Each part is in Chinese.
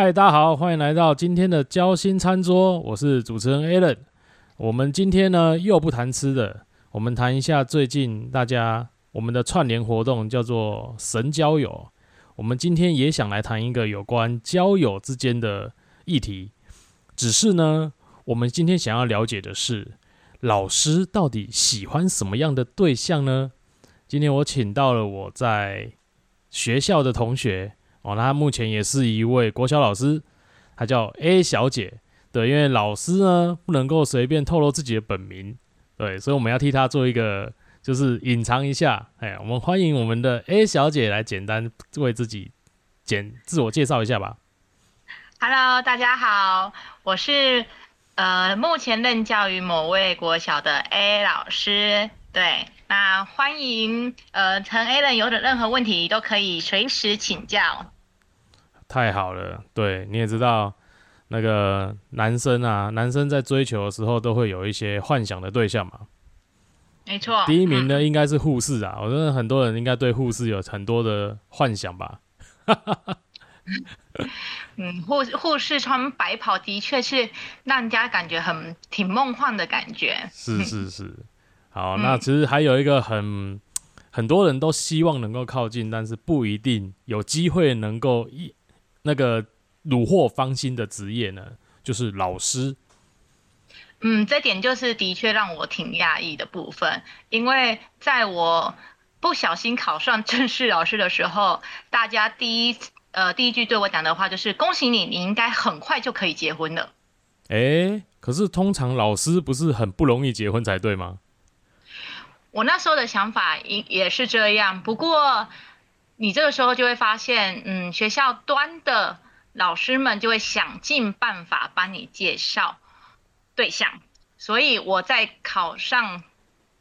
嗨，大家好，欢迎来到今天的交心餐桌，我是主持人 Alan。我们今天呢又不谈吃的，我们谈一下最近大家我们的串联活动叫做神交友。我们今天也想来谈一个有关交友之间的议题，只是呢，我们今天想要了解的是，老师到底喜欢什么样的对象呢？今天我请到了我在学校的同学。哦，那目前也是一位国小老师，她叫 A 小姐。对，因为老师呢不能够随便透露自己的本名，对，所以我们要替她做一个，就是隐藏一下。哎，我们欢迎我们的 A 小姐来简单为自己简自我介绍一下吧。Hello，大家好，我是呃目前任教于某位国小的 A 老师。对，那欢迎呃陈 A 人有的任何问题都可以随时请教。太好了，对，你也知道，那个男生啊，男生在追求的时候都会有一些幻想的对象嘛。没错。第一名呢，应该是护士啊，我觉得很多人应该对护士有很多的幻想吧。嗯，护护士穿白袍的确是让人家感觉很挺梦幻的感觉。是是是。好，那其实还有一个很很多人都希望能够靠近，但是不一定有机会能够一。那个虏获芳心的职业呢，就是老师。嗯，这点就是的确让我挺讶异的部分，因为在我不小心考上正式老师的时候，大家第一呃第一句对我讲的话就是“恭喜你，你应该很快就可以结婚了。”哎，可是通常老师不是很不容易结婚才对吗？我那时候的想法也也是这样，不过。你这个时候就会发现，嗯，学校端的老师们就会想尽办法帮你介绍对象，所以我在考上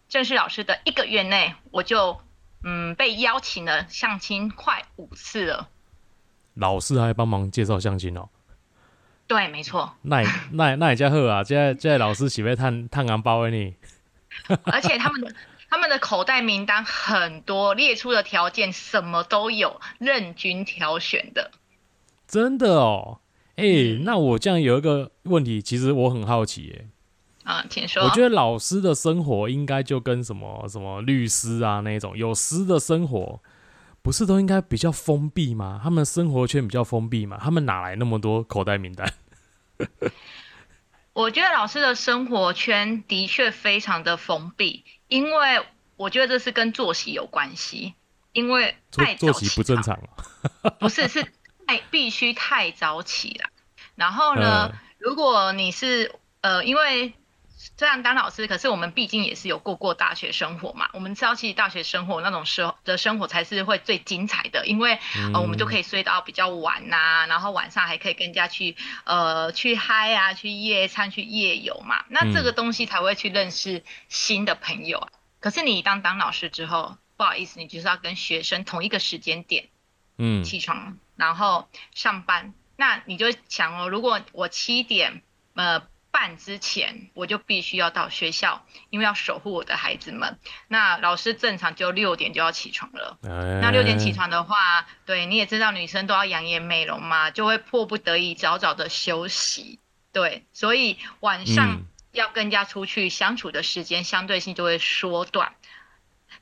正式老师的一个月内，我就嗯被邀请了相亲快五次了。老师还帮忙介绍相亲哦？对，没错。那那那也叫好啊！现在现在老师喜欢探探安包的你，而且他们的。他们的口袋名单很多，列出的条件什么都有，任君挑选的。真的哦，哎，那我这样有一个问题，其实我很好奇，哎，啊，请说。我觉得老师的生活应该就跟什么什么律师啊那种有师的生活，不是都应该比较封闭吗？他们生活圈比较封闭嘛，他们哪来那么多口袋名单？我觉得老师的生活圈的确非常的封闭。因为我觉得这是跟作息有关系，因为太作息不正常了，不是是太必须太早起了。然后呢，如果你是呃，因为。虽然当老师，可是我们毕竟也是有过过大学生活嘛。我们知道，其实大学生活那种时候的生活才是会最精彩的，因为呃，我们就可以睡到比较晚呐，然后晚上还可以跟人家去呃去嗨啊，去夜餐、去夜游嘛。那这个东西才会去认识新的朋友啊。可是你当当老师之后，不好意思，你就是要跟学生同一个时间点，嗯，起床然后上班。那你就想哦，如果我七点呃。半之前我就必须要到学校，因为要守护我的孩子们。那老师正常就六点就要起床了。那六点起床的话，对你也知道女生都要养颜美容嘛，就会迫不得已早早的休息。对，所以晚上要跟人家出去相处的时间相对性就会缩短。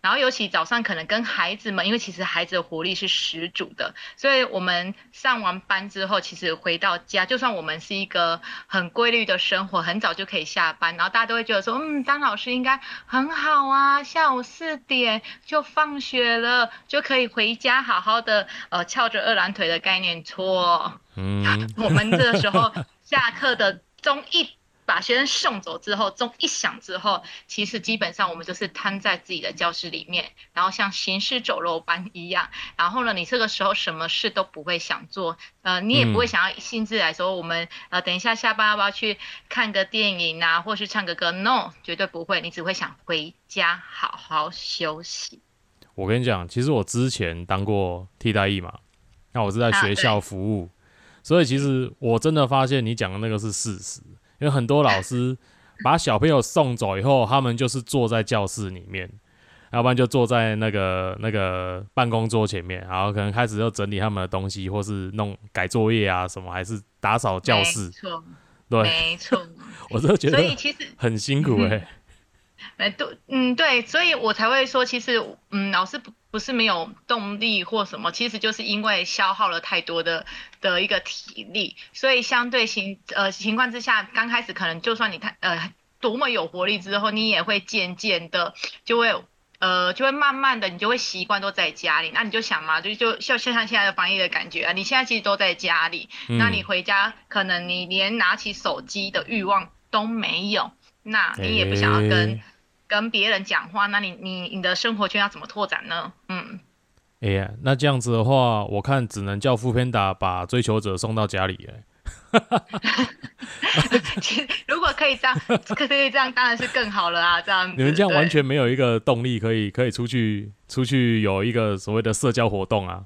然后尤其早上可能跟孩子们，因为其实孩子的活力是十足的，所以我们上完班之后，其实回到家，就算我们是一个很规律的生活，很早就可以下班，然后大家都会觉得说，嗯，当老师应该很好啊，下午四点就放学了，就可以回家好好的，呃，翘着二郎腿的概念错。嗯，我们这时候下课的钟一。把学生送走之后，钟一响之后，其实基本上我们就是瘫在自己的教室里面，然后像行尸走肉般一样。然后呢，你这个时候什么事都不会想做，呃，你也不会想要兴致来说，我们呃等一下下班要不要去看个电影啊，或是唱个歌？No，绝对不会，你只会想回家好好休息。我跟你讲，其实我之前当过替代役嘛，那我是在学校服务，所以其实我真的发现你讲的那个是事实。因为很多老师把小朋友送走以后，他们就是坐在教室里面，要不然就坐在那个那个办公桌前面，然后可能开始要整理他们的东西，或是弄改作业啊什么，还是打扫教室。没错，对，没错。我都觉得，所以其实很辛苦哎。哎，对，嗯，对，所以我才会说，其实，嗯，老师不不是没有动力或什么，其实就是因为消耗了太多的的一个体力，所以相对情呃情况之下，刚开始可能就算你太呃多么有活力之后，你也会渐渐的就会呃就会慢慢的你就会习惯都在家里，那你就想嘛，就就像像现在的防疫的感觉啊，你现在其实都在家里，那你回家可能你连拿起手机的欲望都没有，那你也不想要跟。跟别人讲话，那你你你的生活圈要怎么拓展呢？嗯，哎呀，那这样子的话，我看只能叫副片打把追求者送到家里哎。其 实如果可以这样，可以这样，当然是更好了啊！这样你们这样完全没有一个动力，可以可以出去出去有一个所谓的社交活动啊。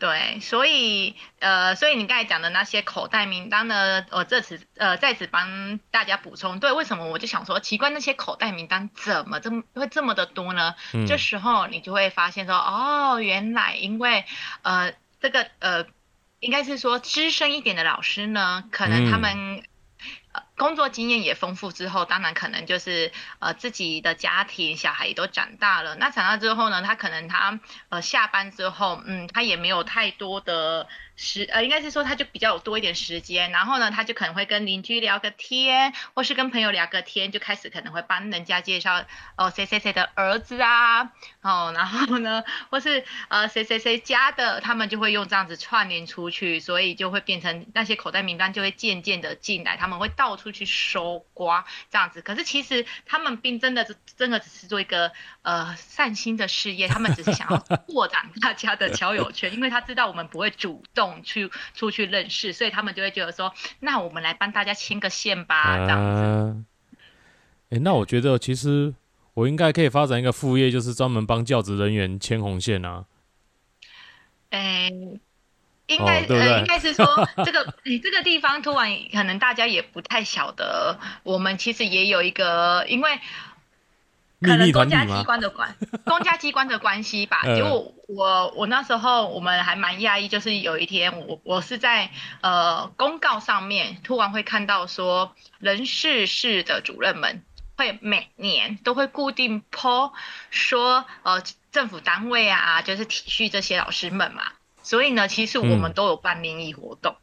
对，所以呃，所以你刚才讲的那些口袋名单呢，我这次呃在此帮大家补充。对，为什么我就想说奇怪，那些口袋名单怎么这么会这么的多呢？这时候你就会发现说，哦，原来因为呃这个呃应该是说资深一点的老师呢，可能他们。呃，工作经验也丰富之后，当然可能就是呃自己的家庭小孩也都长大了。那长大之后呢，他可能他呃下班之后，嗯，他也没有太多的。时呃，应该是说他就比较有多一点时间，然后呢，他就可能会跟邻居聊个天，或是跟朋友聊个天，就开始可能会帮人家介绍哦谁谁谁的儿子啊，哦，然后呢，或是呃谁谁谁家的，他们就会用这样子串联出去，所以就会变成那些口袋名单就会渐渐的进来，他们会到处去收刮这样子。可是其实他们并真的真的只是做一个呃善心的事业，他们只是想要扩展大家的交友圈，因为他知道我们不会主动。去出去认识，所以他们就会觉得说，那我们来帮大家牵个线吧，这样子。哎，那我觉得其实我应该可以发展一个副业，就是专门帮教职人员牵红线啊。哎，应该呃，应该是说 这个你这个地方突然可能大家也不太晓得，我们其实也有一个，因为。可能公家机关的关，公家机关的关系吧。结果我我那时候我们还蛮讶异，就是有一天我我是在呃公告上面突然会看到说，人事室的主任们会每年都会固定 po 说呃政府单位啊，就是体恤这些老师们嘛。所以呢，其实我们都有办民意活动。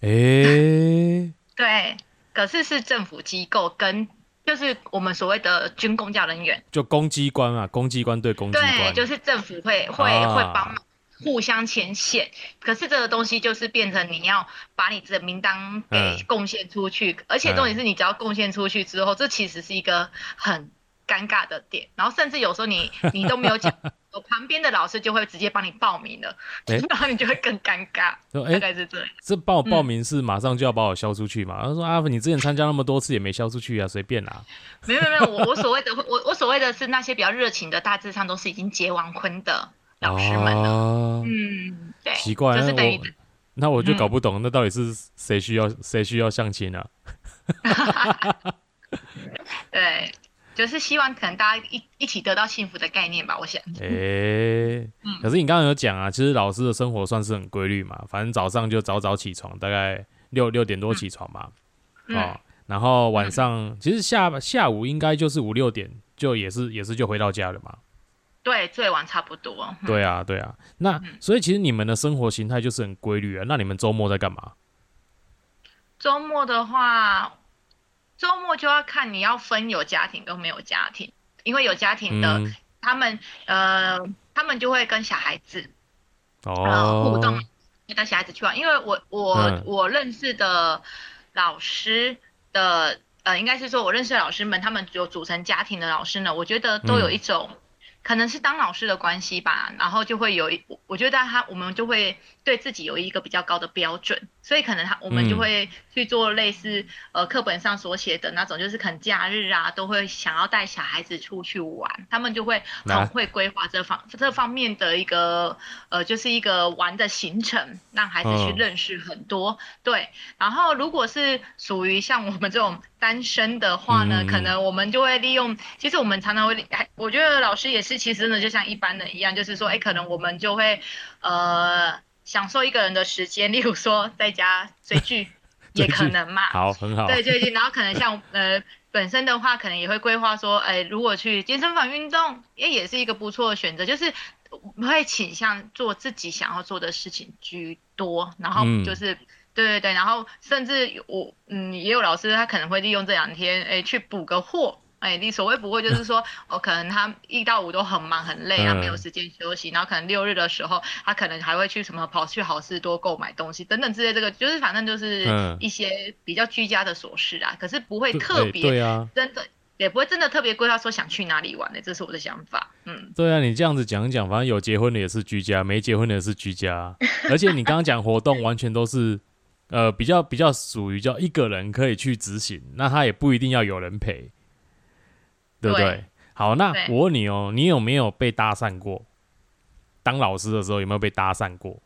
诶，对，可是是政府机构跟。就是我们所谓的军公教人员，就公机关啊，公机关对公机关，对，就是政府会会会帮忙互相牵线。可是这个东西就是变成你要把你的名单给贡献出去，而且重点是你只要贡献出去之后，这其实是一个很。尴尬的点，然后甚至有时候你 你都没有讲，我旁边的老师就会直接帮你报名了，然后你就会更尴尬。大概是这样。这帮我报名是马上就要把我消出去嘛？他说：“阿福，你之前参加那么多次也没消出去啊，随便啦。”没有没有，我我所谓的我我所谓的是那些比较热情的，大致上都是已经结完婚的老师们了。嗯，对。奇怪，就是等于那我就搞不懂，那到底是谁需要谁需要相亲啊？对。就是希望可能大家一一起得到幸福的概念吧，我想。诶，可是你刚刚有讲啊，其实老师的生活算是很规律嘛，反正早上就早早起床，大概六六点多起床嘛，哦，然后晚上其实下下午应该就是五六点就也是也是就回到家了嘛。对，最晚差不多。对啊，对啊，那所以其实你们的生活形态就是很规律啊。那你们周末在干嘛？周末的话。周末就要看你要分有家庭跟没有家庭，因为有家庭的，他们呃，他们就会跟小孩子哦互动，带小孩子去玩。因为我我我认识的老师的呃，应该是说我认识的老师们，他们有组成家庭的老师呢，我觉得都有一种。可能是当老师的关系吧，然后就会有一，我觉得他我们就会对自己有一个比较高的标准，所以可能他我们就会去做类似呃课本上所写的那种，就是可能假日啊都会想要带小孩子出去玩，他们就会很会规划这方这方面的一个呃就是一个玩的行程，让孩子去认识很多。对，然后如果是属于像我们这种。单身的话呢，可能我们就会利用，其实我们常常会，还我觉得老师也是，其实呢就像一般人一样，就是说，哎，可能我们就会呃享受一个人的时间，例如说在家 追剧，也可能嘛。好，很好。对，追剧，然后可能像 呃本身的话，可能也会规划说，哎，如果去健身房运动，也也是一个不错的选择，就是我会倾向做自己想要做的事情居多，然后嗯就是。对对对，然后甚至我嗯也有老师他可能会利用这两天哎去补个货，哎你所谓不会就是说哦可能他一到五都很忙很累啊嗯没有时间休息，然后可能六日的时候他可能还会去什么跑去好事多购买东西等等之类，这个就是反正就是嗯一些比较居家的琐事啊，可是不会特别对啊，真的也不会真的特别规划说想去哪里玩的，这是我的想法，嗯。对啊，你这样子讲一讲，反正有结婚的也是居家，没结婚的也是居家。而且你刚刚讲活动，完全都是呃比较比较属于叫一个人可以去执行，那他也不一定要有人陪，对不对？对好，那我问你哦，你有没有被搭讪过？当老师的时候有没有被搭讪过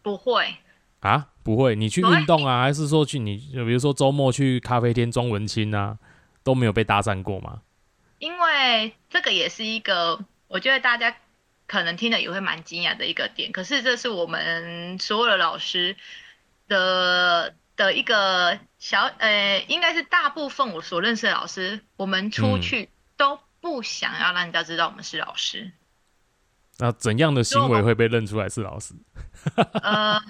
不会，啊？不会，你去运动啊，还是说去你比如说周末去咖啡厅装文青啊，都没有被搭讪过吗？因为这个也是一个，我觉得大家可能听了也会蛮惊讶的一个点。可是这是我们所有的老师的的一个小，呃，应该是大部分我所认识的老师，我们出嗯去都不想要让人家知道我们是老师。那怎样的行为会被认出来是老师呃，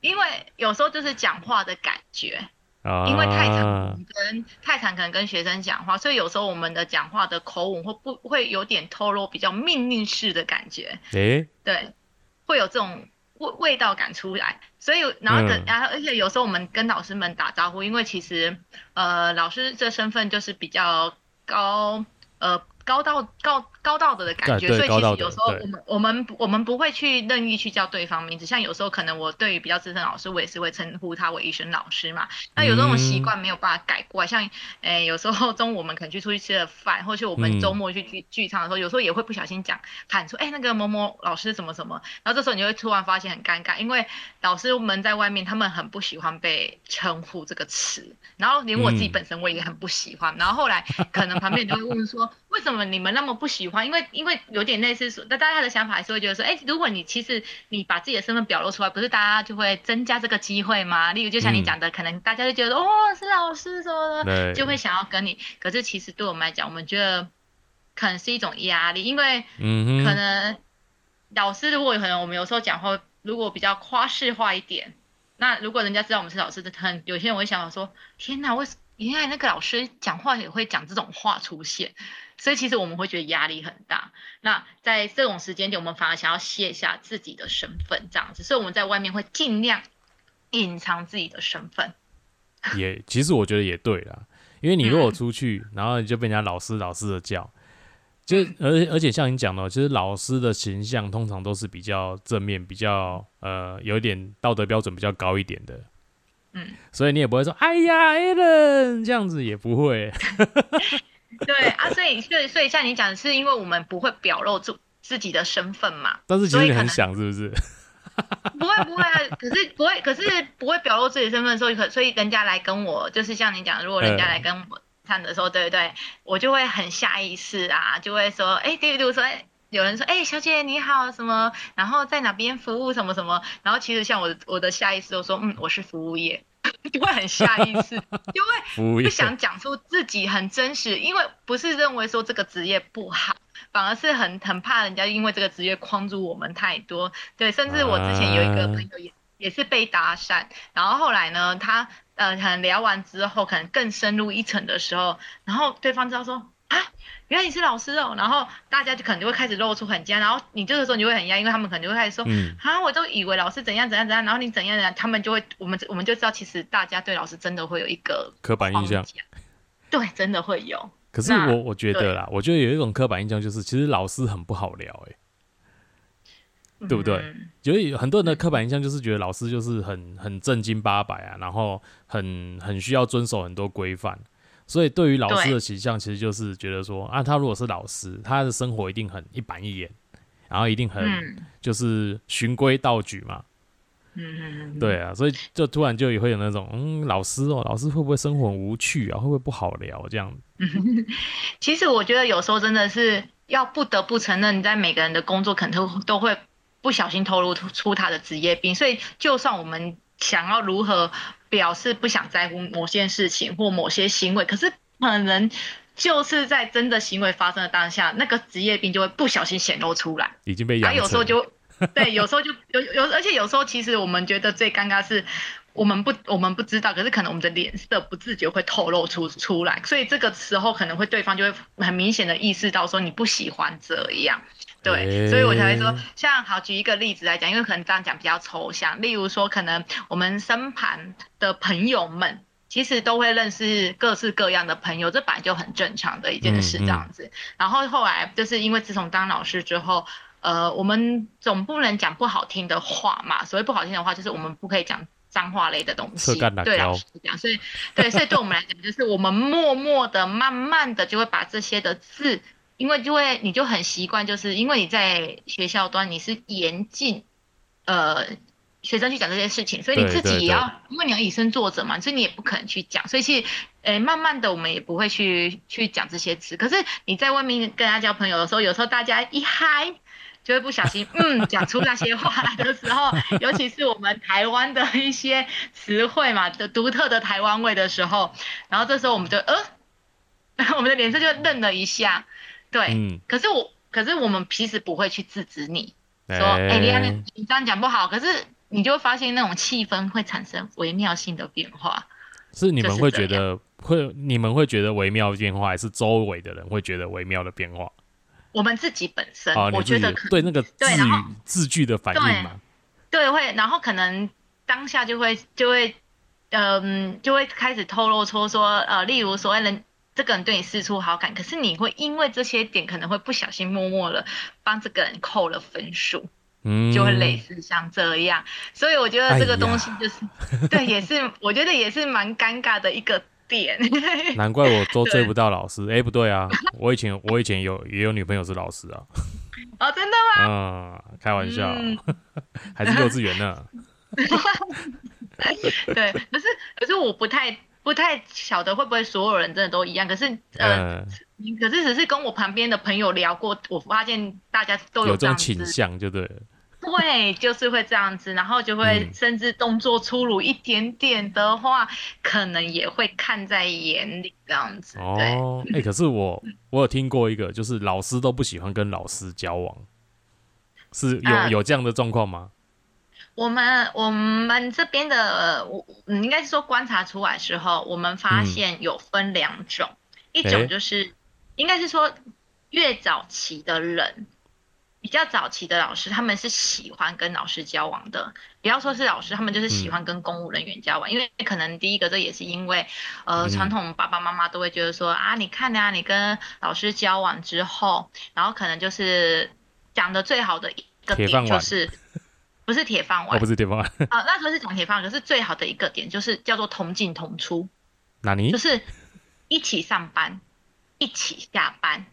因为有时候就是讲话的感觉，啊？因为太常跟太常可能跟学生讲话，所以有时候我们的讲话的口吻会不会有点透露比较命令式的感觉，诶、对，会有这种味味道感出来。所以然后等嗯然后而且有时候我们跟老师们打招呼，因为其实呃老师这身份就是比较高呃。高道高高道德的感觉，所以其实有时候我们我们我们不会去任意去叫对方名字，像有时候可能我对于比较资深老师，我也是会称呼他为医生老师嘛。那有这种习嗯。惯没有办法改过来，像诶、有时候中午我们可能去出去吃了饭，或是我们嗯。周末去剧剧场的时候，有时候也会不小心讲喊出，哎、那个某某老师什么什么，然后这时候你就会突然发现很尴尬，因为老师们在外面他们很不喜欢被称呼这个词，然后连我自己嗯。本身我也很不喜欢，然后后来可能旁边人就会问说，为什么你们那么不喜欢？因为因为有点类似说，那大家的想法还是会觉得说，哎、如果你其实你把自己的身份表露出来，不是大家就会增加这个机会吗？例如就像你嗯讲的，可能大家就觉得哦是老师什么的，就会想要跟你。可是其实对我们来讲，我们觉得可能是一种压力，因为嗯，可能老师如果有可能我们有时候讲话如果比较夸饰化一点，那如果人家知道我们是老师的，很有些人会想说：天哪，为什原来那个老师讲话也会讲这种话出现？所以其实我们会觉得压力很大。那在这种时间点，我们反而想要卸下自己的身份，这样子，所以我们在外面会尽量隐藏自己的身份。也其实我觉得也对啦，因为你如果嗯。出去，然后你就被人家老师老师的叫，就而而且像你讲的哦，其实老师的形象通常都是比较正面，比较呃有一点道德标准比较高一点的，嗯，所以你也不会说哎呀 Alan 这样子也不会，对啊，所以所以所以像你讲的是，因为我们不会表露出自己的身份嘛，但是其实你很想是不是？不会不会啊，可是不会，可是不会表露自己的身份的时候，可所以人家来跟我，就是像你讲，如果人家来跟我看的时候，对不对？我就会很下意识啊，就会说，哎，比如说，哎，有人说，哎，小姐你好，什么，然后在哪边服务什么什么，然后其实像我我的下意识都说，嗯，我是服务业，就会很下意识，就会服务业不想讲出自己很真实，因为不是认为说这个职业不好，反而是很很怕人家因为这个职业框住我们太多。对，甚至我之前有一个朋友也、也是被搭讪，然后后来呢，他呃可能聊完之后，可能更深入一层的时候，然后对方知道说啊。原来你是老师哦，然后大家就可能就会开始露出很惊，然后你这个时候你就会很压，因为他们可能就会开始说，嗯，啊，我都以为老师怎样怎样怎样，然后你怎样怎样，他们就会，我们我们就知道，其实大家对老师真的会有一个刻板印象。对，真的会有。可是我我觉得啦，我觉得有一种刻板印象就是，其实老师很不好聊、欸，对不对？嗯就是有很多人的刻板印象就是觉得老师就是很很正经八百啊，然后很很需要遵守很多规范，所以对于老师的形象，其实就是觉得说啊，他如果是老师，他的生活一定很一板一眼，然后一定很嗯，就是循规蹈矩嘛。嗯嗯嗯，对啊，所以就突然就也会有那种，嗯，老师哦，老师会不会生活很无趣啊？会不会不好聊这样？其实我觉得有时候真的是要不得不承认，在每个人的工作可能都都会不小心透露出他的职业病，所以就算我们想要如何表示不想在乎某件事情或某些行为，可是可能就是在真的行为发生的当下，那个职业病就会不小心显露出来，已经被养然后有时候就。对，有时候就有有，而且有时候其实我们觉得最尴尬是，我们不我们不知道，可是可能我们的脸色不自觉会透露出出来，所以这个时候可能会对方就会很明显的意识到说你不喜欢这样，对，所以我才会说，像好举一个例子来讲，因为可能这样讲比较抽象，例如说可能我们身旁的朋友们其实都会认识各式各样的朋友，这本来就很正常的一件事这样子，然后后来就是因为自从当老师之后。呃，我们总不能讲不好听的话嘛。所谓不好听的话，就是我们不可以讲脏话类的东西。对老师讲，所以对，所以对我们来讲，就是我们默默的、慢慢的就会把这些的字，因为就会你就很习惯，就是因为你在学校端你是严禁呃学生去讲这些事情，所以你自己也要，因为你要以身作则嘛，所以你也不可能去讲。所以其实，诶，慢慢的我们也不会去去讲这些词。可是你在外面跟他交朋友的时候，有时候大家一嗨。就会不小心，嗯，讲出那些话来的时候，尤其是我们台湾的一些词汇嘛的独特的台湾味的时候，然后这时候我们就呃，我们的脸色就愣了一下，对，嗯，可是我，可是我们其实不会去制止你，说，哎，你你这样讲不好，可是你就会发现那种气氛会产生微妙性的变化，是你们会觉得会，你们会觉得微妙的变化，还是周围的人会觉得微妙的变化？我们自己本身，我觉得对那个字语字句的反应嘛，对，会，然后可能当下就会就会，嗯，就会开始透露出说，呃，例如所谓人这个人对你示出好感，可是你会因为这些点可能会不小心默默的帮这个人扣了分数，嗯，就会类似像这样，所以我觉得这个东西就是，对，也是我觉得也是蛮尴尬的一个。点，难怪我都追不到老师。哎，不对啊，我以前我以前有也有女朋友是老师啊。哦，真的吗？嗯，开玩笑，还是幼稚园呢。对，可是可是我不太不太晓得会不会所有人真的都一样。可是呃，可是只是跟我旁边的朋友聊过，我发现大家都有这种倾向，就对了。对，就是会这样子，然后就会甚至动作粗鲁一点点的话，可能也会看在眼里这样子。哦，哎，可是我我有听过一个，就是老师都不喜欢跟老师交往，是有有这样的状况吗？我们我们这边的，我应该是说观察出来之后，我们发现有分两种，一种就是应该是说越早期的人。比较早期的老师，他们是喜欢跟老师交往的。不要说是老师，他们就是喜欢跟公务人员交往，因为可能第一个，这也是因为，呃，传统爸爸妈妈都会觉得说啊，你看呀，你跟老师交往之后，然后可能就是讲的最好的一个点就是，不是铁饭碗，不是铁饭碗啊，那时候是讲铁饭碗，可是最好的一个点就是叫做同进同出，哪里？就是一起上班，一起下班，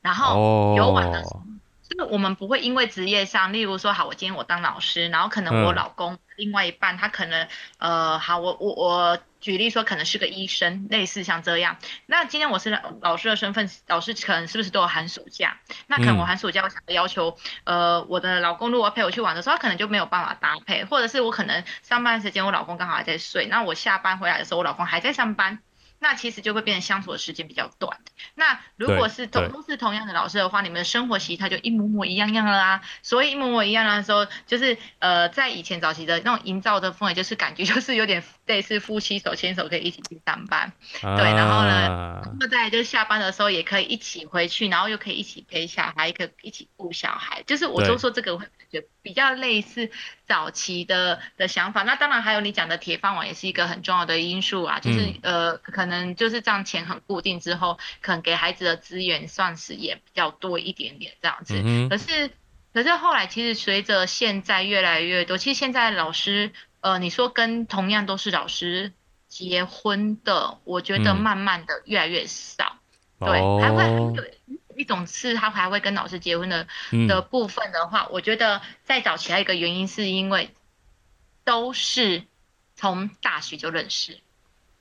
然后有晚的时候。就是我们不会因为职业上，例如说，好，我今天我当老师，然后可能我老公另外一半他可能，呃，好，我我我举例说，可能是个医生，类似像这样。那今天我是老师的身份，老师可能是不是都有寒暑假？那可能我寒暑假我想要求，呃，我的老公如果陪我去玩的时候，他可能就没有办法搭配，或者是我可能上班时间我老公刚好还在睡，那我下班回来的时候我老公还在上班。那其实就会变成相处的时间比较短。那如果是同都是同样的老师的话，你们的生活习态就一模模一样样了啊。所以一模模一样的时候，就是呃，在以前早期的那种营造的氛围，就是感觉就是有点类似夫妻手牵手可以一起去上班，对。然后呢，那再就是下班的时候也可以一起回去，然后又可以一起陪小孩，可以一起顾小孩。就是我都说这个会觉比较类似早期的的想法。那当然还有你讲的铁饭碗也是一个很重要的因素啊，就是呃可。可能就是这样，钱很固定之后，可能给孩子的资源算是也比较多一点点这样子。可是，可是后来其实随着现在越来越多，其实现在老师，呃，你说跟同样都是老师结婚的，我觉得慢慢的越来越少。对，还会有一种是他还会跟老师结婚的的部分的话，我觉得再找其他一个原因是因为。都是从大学就认识。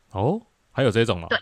哦，还有这种哦？对，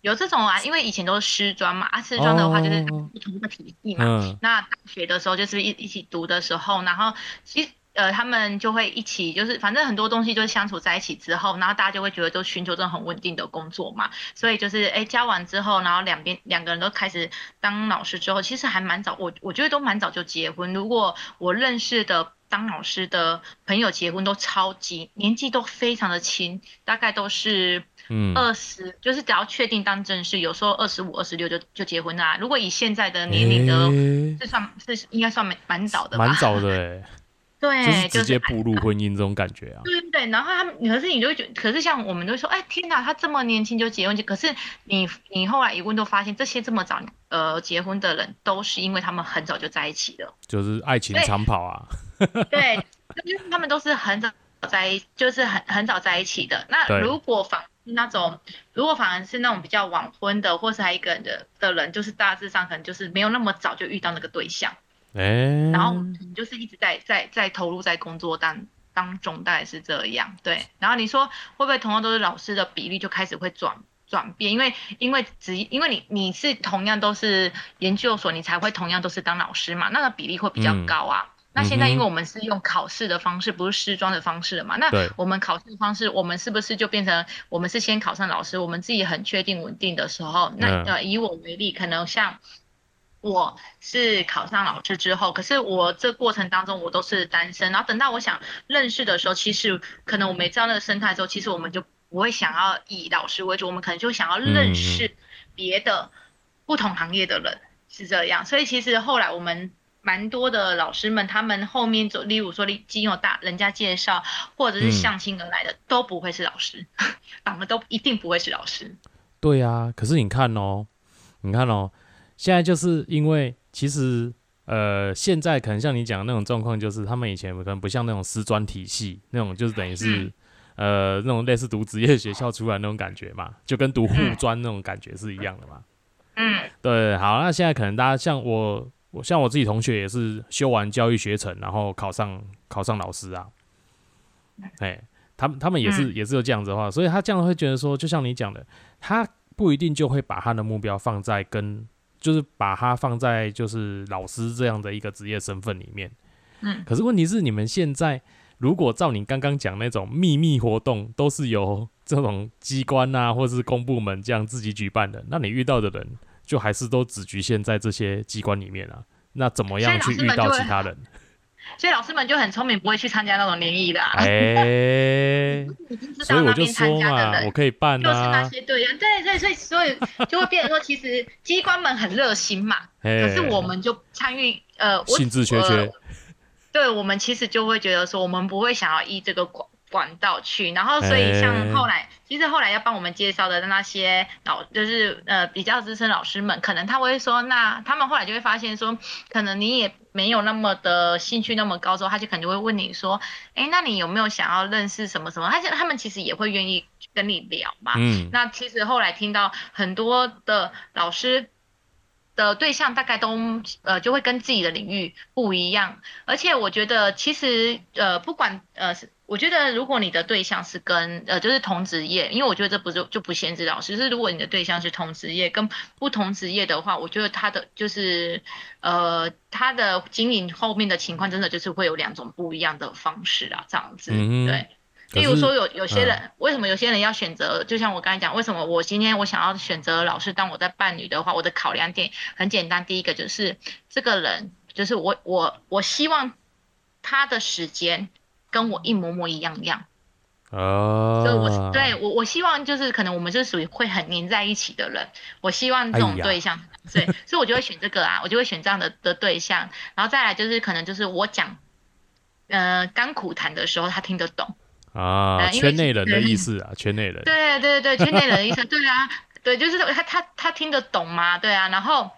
有这种啊，因为以前都是师专嘛，啊，师专的话就是不同的体系嘛。那大学的时候就是一一起读的时候，然后其实。呃，他们就会一起，就是反正很多东西就是相处在一起之后，然后大家就会觉得都寻求这种很稳定的工作嘛，所以就是哎交完之后，然后两边两个人都开始当老师之后，其实还蛮早，我我觉得都蛮早就结婚。如果我认识的当老师的朋友结婚都超级年纪都非常的轻，大概都是嗯二十，就是只要确定当正式，有时候二十五、二十六就就结婚啦。如果以现在的年龄的，是算是应该算蛮蛮早的，蛮早的哎。对，就是直接步入婚姻这种感觉啊。对对对，然后他们，可是你就会觉，可是像我们都说，哎，天哪，他这么年轻就结婚，可是你你后来一问都发现，这些这么早呃结婚的人，都是因为他们很早就在一起了，就是爱情长跑啊。对，就是他们都是很早在，就是很很早在一起的。那如果反那种，如果反而是那种比较晚婚的，或是还一个人的的人，就是大致上可能就是没有那么早就遇到那个对象。哎，然后你就是一直在在在投入在工作当当中，大概是这样，对。然后你说会不会同样都是老师的比例就开始会转转变？因为因为只因为你你是同样都是研究所，你才会同样都是当老师嘛，那个比例会比较高啊。那现在因为我们是用考试的方式，不是师专的方式了嘛？那我们考试的方式，我们是不是就变成我们是先考上老师，我们自己很确定稳定的时候，那呃以我为例，可能像。我是考上老师之后，可是我这过程当中我都是单身，然后等到我想认识的时候，其实可能我没知道那个生态之后，其实我们就不会想要以老师为主，我们可能就想要认识别的不同行业的人，是这样。所以其实后来我们蛮多的老师们，他们后面就，例如说经由大人家介绍或者是相亲而来的，都不会是老师，反而都一定不会是老师。对啊，可是你看哦，你看哦。现在就是因为其实呃，现在可能像你讲的那种状况，就是他们以前可能不像那种师专体系那种，就是等于是呃那种类似读职业学校出来那种感觉嘛，就跟读护专那种感觉是一样的嘛。嗯，对，好，那现在可能大家像我，我像我自己同学也是修完教育学程，然后考上考上老师啊。哎，他们他们也是也是有这样子的话，所以他这样会觉得说，就像你讲的，他不一定就会把他的目标放在跟。就是把它放在就是老师这样的一个职业身份里面，嗯，可是问题是你们现在如果照你刚刚讲那种秘密活动，都是由这种机关啊或者是公部门这样自己举办的，那你遇到的人就还是都只局限在这些机关里面啊？那怎么样去遇到其他人？所以老师们就很聪明，不会去参加那种联谊的。哎，所以我就说嘛，我可以办啊。就是那些对呀，对对，所以所以就会变成说，其实机关们很热心嘛，可是我们就参与呃，兴致缺缺。对，我们其实就会觉得说，我们不会想要依这个管管道去，然后所以像后来，其实后来要帮我们介绍的那些老，就是呃比较资深老师们，可能他会说，那他们后来就会发现说，可能你也。没有那么的兴趣那么高之后，他就肯定会问你说，哎，那你有没有想要认识什么什么？他他们其实也会愿意跟你聊嘛。嗯。那其实后来听到很多的老师的对象大概都呃就会跟自己的领域不一样，而且我觉得其实呃不管呃是。我觉得，如果你的对象是跟呃，就是同职业，因为我觉得这不是就不限制老师，是如果你的对象是同职业跟不同职业的话，我觉得他的就是呃，他的经营后面的情况，真的就是会有两种不一样的方式啊，这样子。对。例如说，有有些人为什么有些人要选择？就像我刚才讲，为什么我今天我想要选择老师当我的伴侣的话，我的考量点很简单，第一个就是这个人，就是我我我希望他的时间。跟我一模模一样样，哦，所以我对我我希望就是可能我们是属于会很黏在一起的人，我希望这种对象，对，所以我就会选这个啊，我就会选这样的的对象，然后再来就是可能就是我讲，呃，甘苦谈的时候他听得懂啊，圈内人的意思啊，圈内人，对对对，圈内人的意思，对啊，对，就是他他他听得懂吗？对啊，然后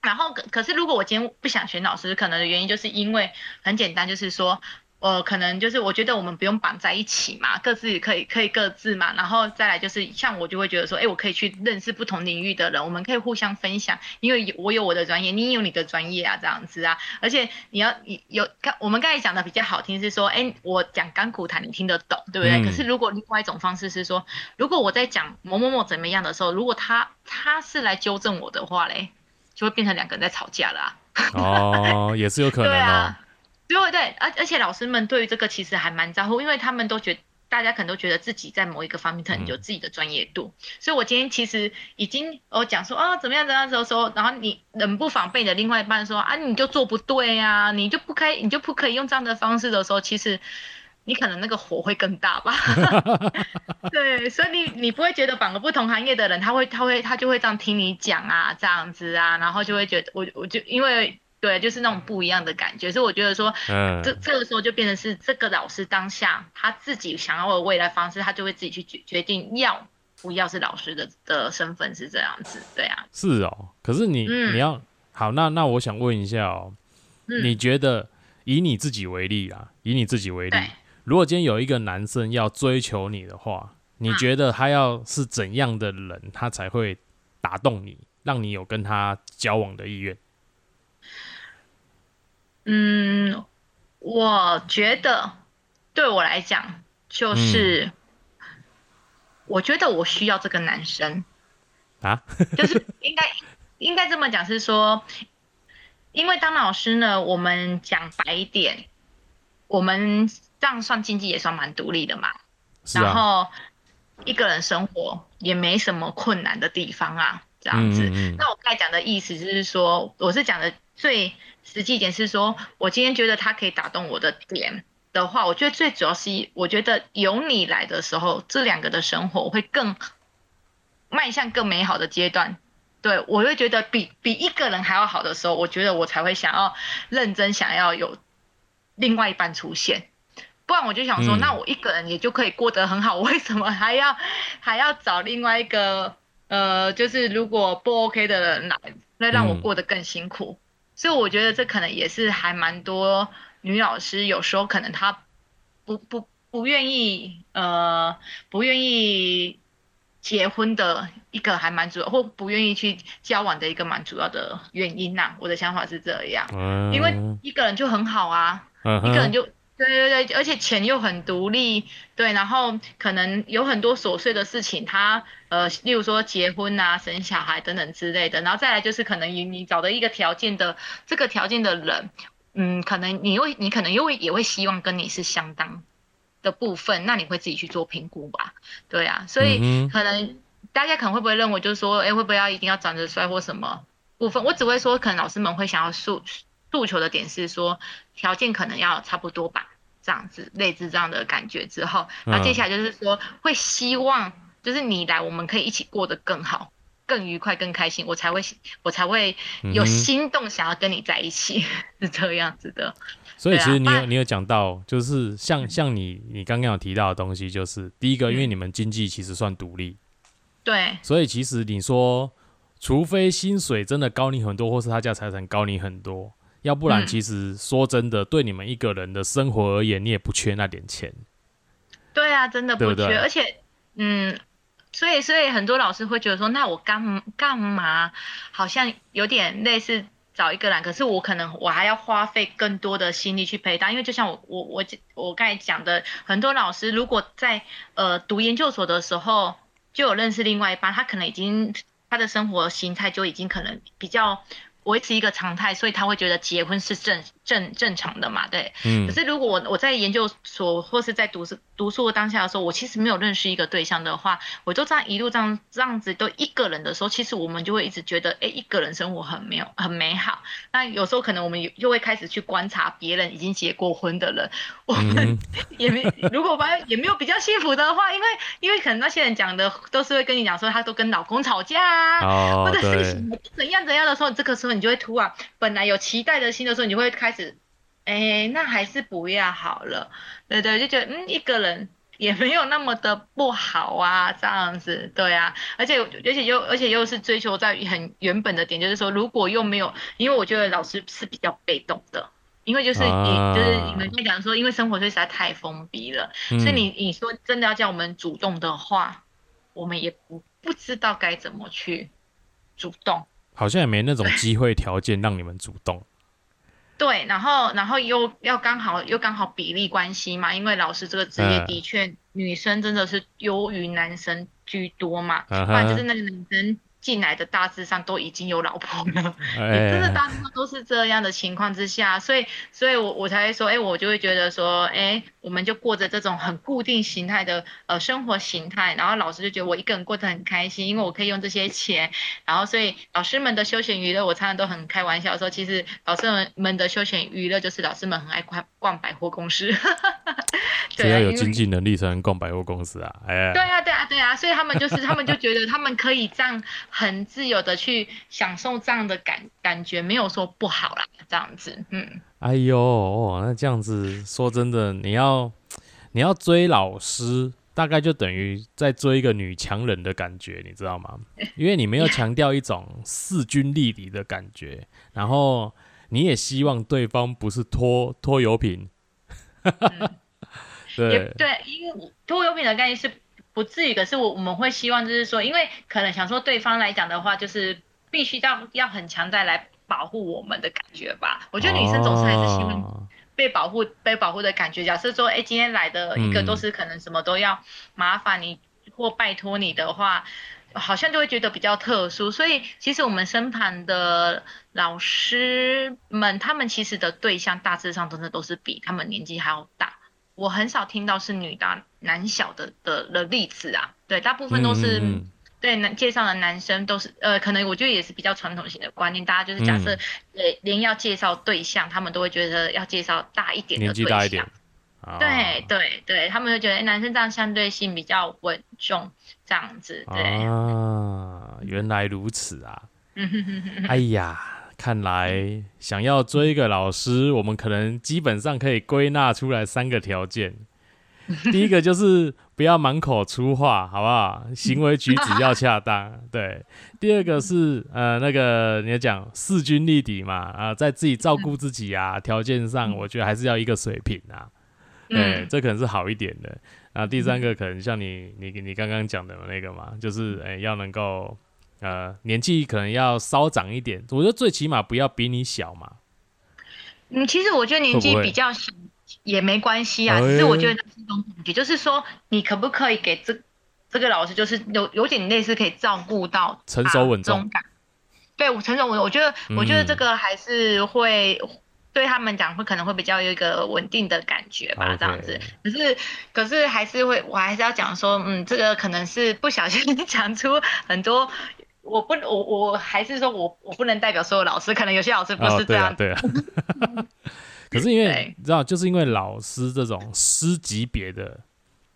然后可可是如果我今天不想选老师，可能的原因就是因为很简单，就是说。呃，可能就是我觉得我们不用绑在一起嘛，各自可以可以各自嘛，然后再来就是像我就会觉得说，哎，我可以去认识不同领域的人，我们可以互相分享，因为我有我的专业，你有你的专业啊，这样子啊，而且你要你有刚我们刚才讲的比较好听是说，哎，我讲干苦谈你听得懂，对不对？可是如果另外一种方式是说，如果我在讲某某某怎么样的时候，如果他他是来纠正我的话嘞，就会变成两个人在吵架了。哦，也是有可能哦。对对，而而且老师们对于这个其实还蛮在乎，因为他们都觉大家可能都觉得自己在某一个方面可能有自己的专业度，所以我今天其实已经我讲说啊怎么样怎样的时候，然后你冷不防被你的另外一半说啊你就做不对呀，你就不可以你就不可以用这样的方式的时候，其实你可能那个火会更大吧。对，所以你你不会觉得绑个不同行业的人他会他会他就会这样听你讲啊这样子啊，然后就会觉得我我就因为。对，就是那种不一样的感觉，所以我觉得说，嗯。这这个时候就变成是这个老师当下他自己想要的未来方式，他就会自己去决决定要不要是老师的的身份是这样子，对啊。是哦，可是你你要好，那那我想问一下哦，你觉得以你自己为例啊，以你自己为例，如果今天有一个男生要追求你的话，你觉得他要是怎样的人，他才会打动你，让你有跟他交往的意愿？嗯，我觉得对我来讲，就是我觉得我需要这个男生啊，就是 应该应该这么讲，是说，因为当老师呢，我们讲白一点，我们这样算经济也算蛮独立的嘛，然后一个人生活也没什么困难的地方啊，这样子。那我刚才讲的意思就是说，我是讲的最。实际一点是说，我今天觉得他可以打动我的点的话，我觉得最主要是，我觉得有你来的时候，这两个的生活会更迈向更美好的阶段。对我会觉得比比一个人还要好的时候，我觉得我才会想要认真想要有另外一半出现。不然我就想说，那我一个人也就可以过得很好，我为什么还要还要找另外一个呃，就是如果不 OK 的人来，那让我过得更辛苦？所以我觉得这可能也是还蛮多女老师有时候可能她不不不愿意呃不愿意结婚的一个还蛮主要或不愿意去交往的一个蛮主要的原因呐。我的想法是这样，因为一个人就很好啊，一个人就。对对对，而且钱又很独立，对，然后可能有很多琐碎的事情，他呃，例如说结婚啊、生小孩等等之类的，然后再来就是可能你你找的一个条件的这个条件的人，嗯，可能你会你可能又会也会希望跟你是相当的部分，那你会自己去做评估吧，对啊，所以可能大家可能会不会认为就是说，哎，会不会要一定要长得帅或什么部分？我只会说，可能老师们会想要诉诉求的点是说，条件可能要差不多吧。这样子类似这样的感觉之后，那接下来就是说会希望，就是你来，我们可以一起过得更好、更愉快、更开心，我才会我才会有心动想要跟你在一起，是这样子的。所以其实你有你有讲到，就是像像你你刚刚有提到的东西，就是第一个，因为你们经济其实算独立，对，所以其实你说，除非薪水真的高你很多，或是他家财产高你很多。要不然，其实说真的，对你们一个人的生活而言，你也不缺那点钱。对啊，真的不缺。而且，嗯，所以，所以很多老师会觉得说，那我干干嘛？好像有点类似找一个人，可是我可能我还要花费更多的心力去陪他。因为就像我我我我刚才讲的，很多老师如果在呃读研究所的时候就有认识另外一半，他可能已经他的生活心态就已经可能比较。维持一个常态，所以他会觉得结婚是正正正常的嘛？对。嗯。可是如果我我在研究所或是在读书读书的当下的时候，我其实没有认识一个对象的话，我就这样一路这样这样子都一个人的时候，其实我们就会一直觉得，哎，一个人生活很没有很美好。那有时候可能我们就会开始去观察别人已经结过婚的人，我们也没如果发现也没有比较幸福的话，因为因为可能那些人讲的都是会跟你讲说，他都跟老公吵架啊，或者是怎样怎样的时候，这个时候。你就会突然本来有期待的心的时候，你就会开始，哎，那还是不要好了，对对，就觉得嗯，一个人也没有那么的不好啊，这样子，对啊，而且而且又而且又是追求在很原本的点，就是说如果又没有，因为我觉得老师是比较被动的，因为就是你就是你们在讲说，因为生活圈实在太封闭了，所以你你说真的要叫我们主动的话，我们也不不知道该怎么去主动，好像也没那种机会条件让你们主动。对，然后然后又要刚好又刚好比例关系嘛，因为老师这个职业的确女生真的是优于男生居多嘛，不然就是那个男生。进来的大致上都已经有老婆了，真的大致上都是这样的情况之下，所以，所以我我才会说，哎，我就会觉得说，哎，我们就过着这种很固定形态的呃生活形态，然后老师就觉得我一个人过得很开心，因为我可以用这些钱，然后所以老师们的休闲娱乐，我常常都很开玩笑说，其实老师们们的休闲娱乐就是老师们很爱逛逛百货公司，只要有经济能力才能逛百货公司啊，哎，对啊，对啊，对啊，所以他们就是他们就觉得他们可以这样。很自由的去享受这样的感感觉，没有说不好啦，这样子，嗯。哎呦，那这样子说真的，你要你要追老师，大概就等于在追一个女强人的感觉，你知道吗？因为你没有强调一种势均力敌的感觉，然后你也希望对方不是拖拖油瓶。对对，因为拖油瓶的概念是。不至于，可是我我们会希望就是说，因为可能想说对方来讲的话，就是必须要要很强再来保护我们的感觉吧。我觉得女生总是还是喜欢被保护、被保护的感觉。假设说，哎，今天来的一个都是可能什么都要麻烦你或拜托你的话，好像就会觉得比较特殊。所以其实我们身旁的老师们，他们其实的对象大致上真的都是比他们年纪还要大。我很少听到是女大男小的的的例子啊，对，大部分都是对男介绍的男生都是呃，可能我觉得也是比较传统型的观念，大家就是假设呃连要介绍对象，他们都会觉得要介绍大一点的对象，对对对，他们就觉得男生这样相对性比较稳重，这样子，对啊，原来如此啊，哎呀。看来想要追一个老师，我们可能基本上可以归纳出来三个条件。第一个就是不要满口粗话，好不好？行为举止要恰当。对。第二个是呃那个你要讲势均力敌嘛啊，在自己照顾自己啊条件上，我觉得还是要一个水平啊。对，这可能是好一点的。然后第三个可能像你你你刚刚讲的那个嘛，就是哎要能够。呃，年纪可能要稍长一点，我觉得最起码不要比你小嘛。嗯，其实我觉得年纪比较小也没关系啊，只是我觉得这种感觉，就是说你可不可以给这这个老师，就是有有点类似可以照顾到成熟稳重感。对，成熟稳，我觉得我觉得这个还是会对他们讲会可能会比较有一个稳定的感觉吧，这样子。可是可是还是会，我还是要讲说，嗯，这个可能是不小心 讲出很多。我不，我我还是说我我不能代表所有老师，可能有些老师不是这样。对啊，可是因为你知道，就是因为老师这种师级别的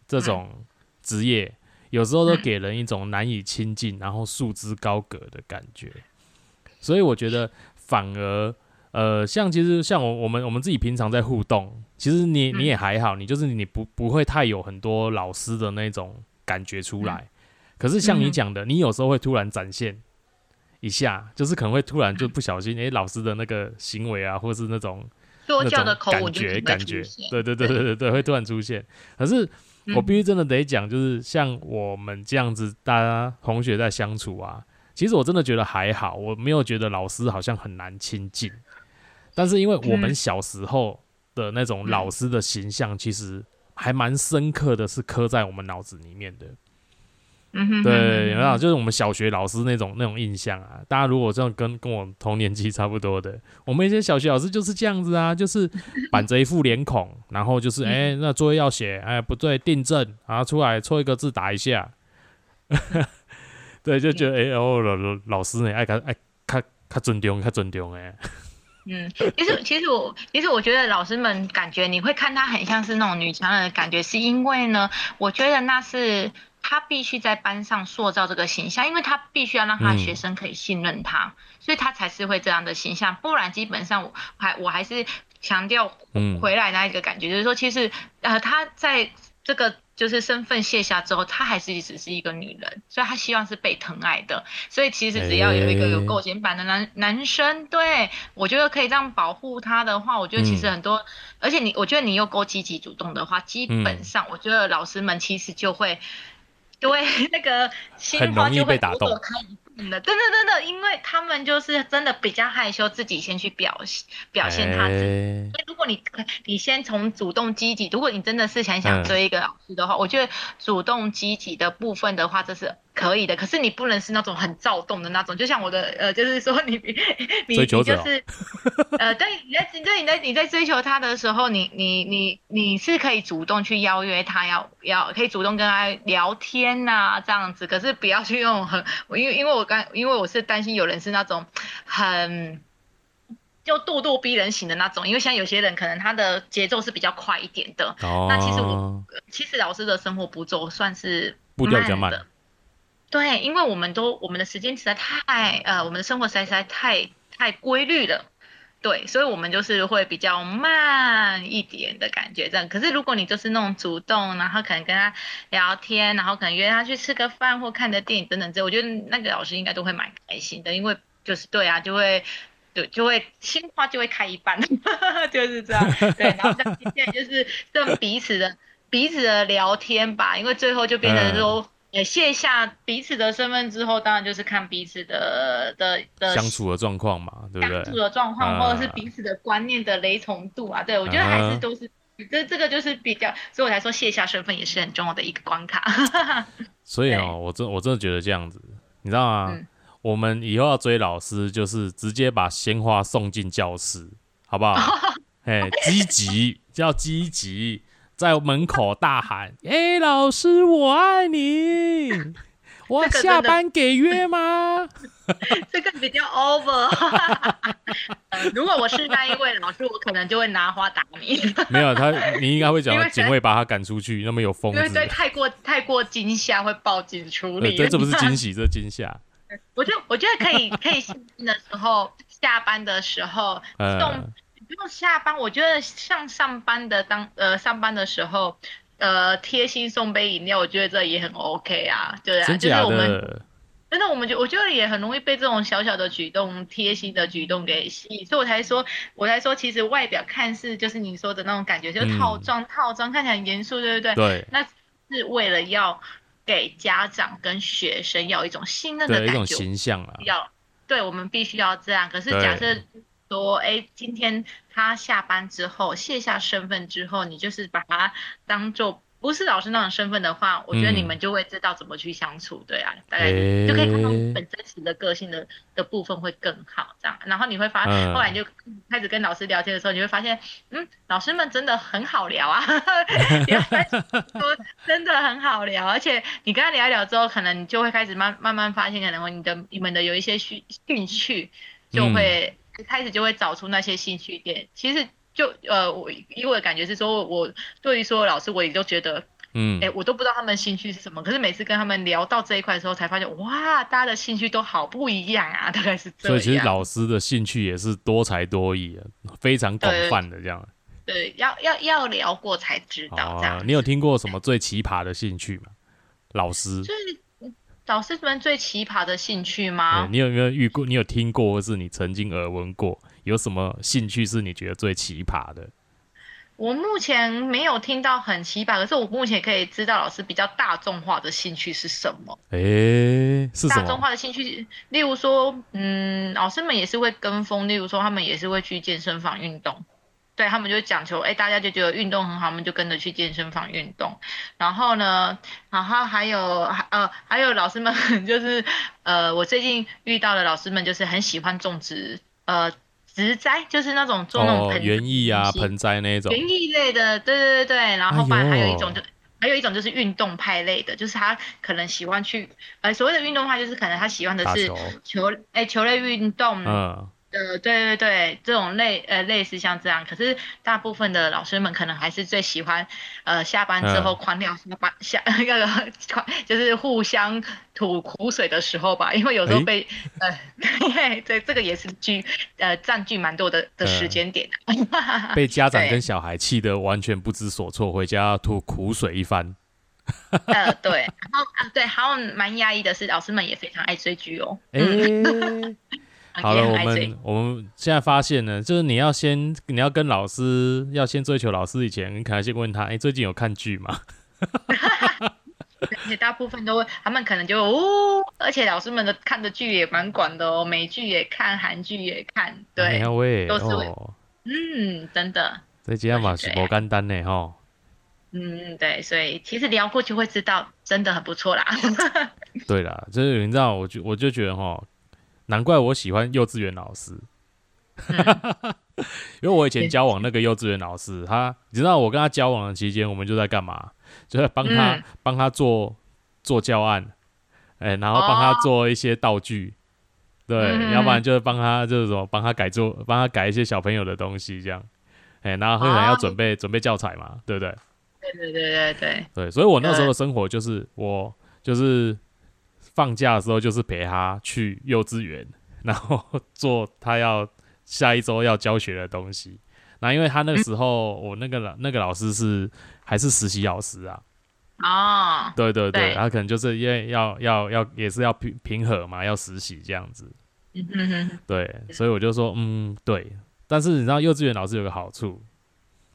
这种职业，有时候都给人一种难以亲近，然后束之高阁的感觉。所以我觉得反而呃，像其实像我我们我们自己平常在互动，其实你你也还好，你就是你不不会太有很多老师的那种感觉出来。可是像你讲的，你有时候会突然展现一下，就是可能会突然就不小心，哎，老师的那个行为啊，或是那种说教的口感觉，感觉，对对对对对对，会突然出现。可是我必须真的得讲，就是像我们这样子，大家同学在相处啊，其实我真的觉得还好，我没有觉得老师好像很难亲近。但是因为我们小时候的那种老师的形象，其实还蛮深刻的，是刻在我们脑子里面的。对，有没有就是我们小学老师那种那种印象啊？大家如果这样跟跟我同年纪差不多的，我们一些小学老师就是这样子啊，就是板着一副脸孔，然后就是哎，那作业要写，哎不对，订正，然后出来错一个字打一下，对，就觉得哎哦老老师呢爱看爱看看尊重看尊重哎。嗯，其实 其实我其实我觉得老师们感觉你会看他很像是那种女强人的感觉，是因为呢，我觉得那是。他必须在班上塑造这个形象，因为他必须要让他的学生可以信任他，所以他才是会这样的形象。不然，基本上我还我还是强调回来那一个感觉，就是说，其实呃，他在这个就是身份卸下之后，他还是只是一个女人，所以她希望是被疼爱的。所以其实只要有一个有构型版的男男生，对我觉得可以这样保护她的话，我觉得其实很多，而且你我觉得你又够积极主动的话，基本上我觉得老师们其实就会。就会 那个鲜花就会朵朵开一半的，真的真的，因为他们就是真的比较害羞，自己先去表现表现他自己。所以如果你你先从主动积极，如果你真的是想想追一个老师的话，我觉得主动积极的部分的话，这是。可以的，可是你不能是那种很躁动的那种，就像我的呃，就是说你 你你就是呃，对，你在对你在你在追求他的时候，你你你你是可以主动去邀约他，要要可以主动跟他聊天呐，这样子，可是不要去用很，因为因为我刚因为我是担心有人是那种很就咄咄逼人型的那种，因为像有些人可能他的节奏是比较快一点的，那其实我其实老师的生活步骤算是步调比较慢的。对，因为我们都我们的时间实在太呃，我们的生活实在实在太太规律了，对，所以我们就是会比较慢一点的感觉这样。可是如果你就是那种主动，然后可能跟他聊天，然后可能约他去吃个饭或看个电影等等这，我觉得那个老师应该都会蛮开心的，因为就是对啊，就会就就会心花就会开一半，就是这样。对，然后现在就是这彼此的彼此的聊天吧，因为最后就变成说。也卸下彼此的身份之后，当然就是看彼此的的的相处的状况嘛，对不对？相处的状况，或者是彼此的观念的雷同度啊，对我觉得还是都是这这个就是比较，所以我才说卸下身份也是很重要的一个关卡。所以哦，我真我真的觉得这样子，你知道吗？我们以后要追老师，就是直接把鲜花送进教室，好不好？哎，积极要积极。在门口大喊：“哎，老师，我爱你！我下班给约吗？”这个 比较 over。如果我是那一位老师，我可能就会拿花打你。没有他，你应该会讲警卫把他赶出去，那么有疯子。因为太过太过惊吓，会报警处理。对，这不是惊喜，这是惊吓。我就我觉得可以，可以下班的时候，下班的时候送。不用下班，我觉得像上班的当呃上班的时候，呃贴心送杯饮料，我觉得这也很 OK 啊，对啊，就是我们真的我们就我觉得也很容易被这种小小的举动、贴心的举动给吸引，所以我才说，我才说其实外表看似就是你说的那种感觉，就是套装套装看起来很严肃，对不对？对，那是为了要给家长跟学生要一种信任的感觉，一种形象啊，要对我们必须要这样。可是假设。说，哎，今天他下班之后卸下身份之后，你就是把他当做不是老师那种身份的话，我觉得你们就会知道怎么去相处，对啊，大概就可以看到本真实的个性的的部分会更好，这样。然后你会发，后来你就开始跟老师聊天的时候，你会发现，嗯，老师们真的很好聊啊，说 真的很好聊，而且你跟他聊一聊之后，可能你就会开始慢慢慢发现，可能你的你们的有一些兴兴趣就会。一开始就会找出那些兴趣点，其实就呃，我以我的感觉是说，我对于所有老师，我也都觉得，嗯，哎，我都不知道他们兴趣是什么。可是每次跟他们聊到这一块的时候，才发现，哇，大家的兴趣都好不一样啊，大概是这样。所以其实老师的兴趣也是多才多艺，非常广泛的这样。对，要要要聊过才知道这样。你有听过什么最奇葩的兴趣吗？老师。老师们最奇葩的兴趣吗？你有没有遇过？你有听过，或是你曾经耳闻过？有什么兴趣是你觉得最奇葩的？我目前没有听到很奇葩，可是我目前可以知道老师比较大众化的兴趣是什么？哎，是？大众化的兴趣，例如说，嗯，老师们也是会跟风，例如说，他们也是会去健身房运动。对他们就讲求，哎，大家就觉得运动很好，我们就跟着去健身房运动。然后呢，然后还有还呃还有老师们 就是，呃，我最近遇到的老师们就是很喜欢种植，呃，植栽，就是那种做那种盆园艺啊，盆栽那种。园艺类的，对对对对。然后反还有一种就还有一种就是运动派类的，就是他可能喜欢去，呃，所谓的运动派就是可能他喜欢的是球，哎，球类运动。嗯。呃，对对对，这种类呃类似像这样，可是大部分的老师们可能还是最喜欢，呃，下班之后狂聊下班下 那个狂就是互相吐苦水的时候吧，因为有时候被呃，对这个也是居呃占据蛮多的的时间点，被家长跟小孩气得完全不知所措，回家吐苦水一番。呃，对，然后啊，对，还有蛮压抑的是，老师们也非常爱追剧哦。哎，好了，我们我们现在发现呢，就是你要先你要跟老师要先追求老师以前，你可能先问他，哎，最近有看剧吗？而且大部分都会，他们可能就哦，而且老师们的看的剧也蛮广的哦，美剧也看，韩剧也看，对，都是哦，嗯，真的。所以今天嘛是不简单呢，哈。嗯，对，所以其实聊过去会知道，真的很不错啦。对啦，就是你知道，我就我就觉得哈，难怪我喜欢幼稚园老师，因为我以前交往那个幼稚园老师，他你知道我跟他交往的期间，我们就在干嘛？就在帮他帮他做做教案，哎，然后帮他做一些道具，对，要不然就是帮他就是说帮他改做，帮他改一些小朋友的东西这样。哎，然后后来要准备准备教材嘛，对不对？对对对对对。对，所以我那时候的生活就是，我就是放假的时候就是陪他去幼稚园，然后做他要下一周要教学的东西。那因为他那个时候，我那个老那个老师是还是实习老师啊。哦。对对对，他可能就是因为要要要也是要平平和嘛，要实习这样子。嗯哼哼。对，所以我就说，嗯，对。但是你知道幼稚园老师有个好处，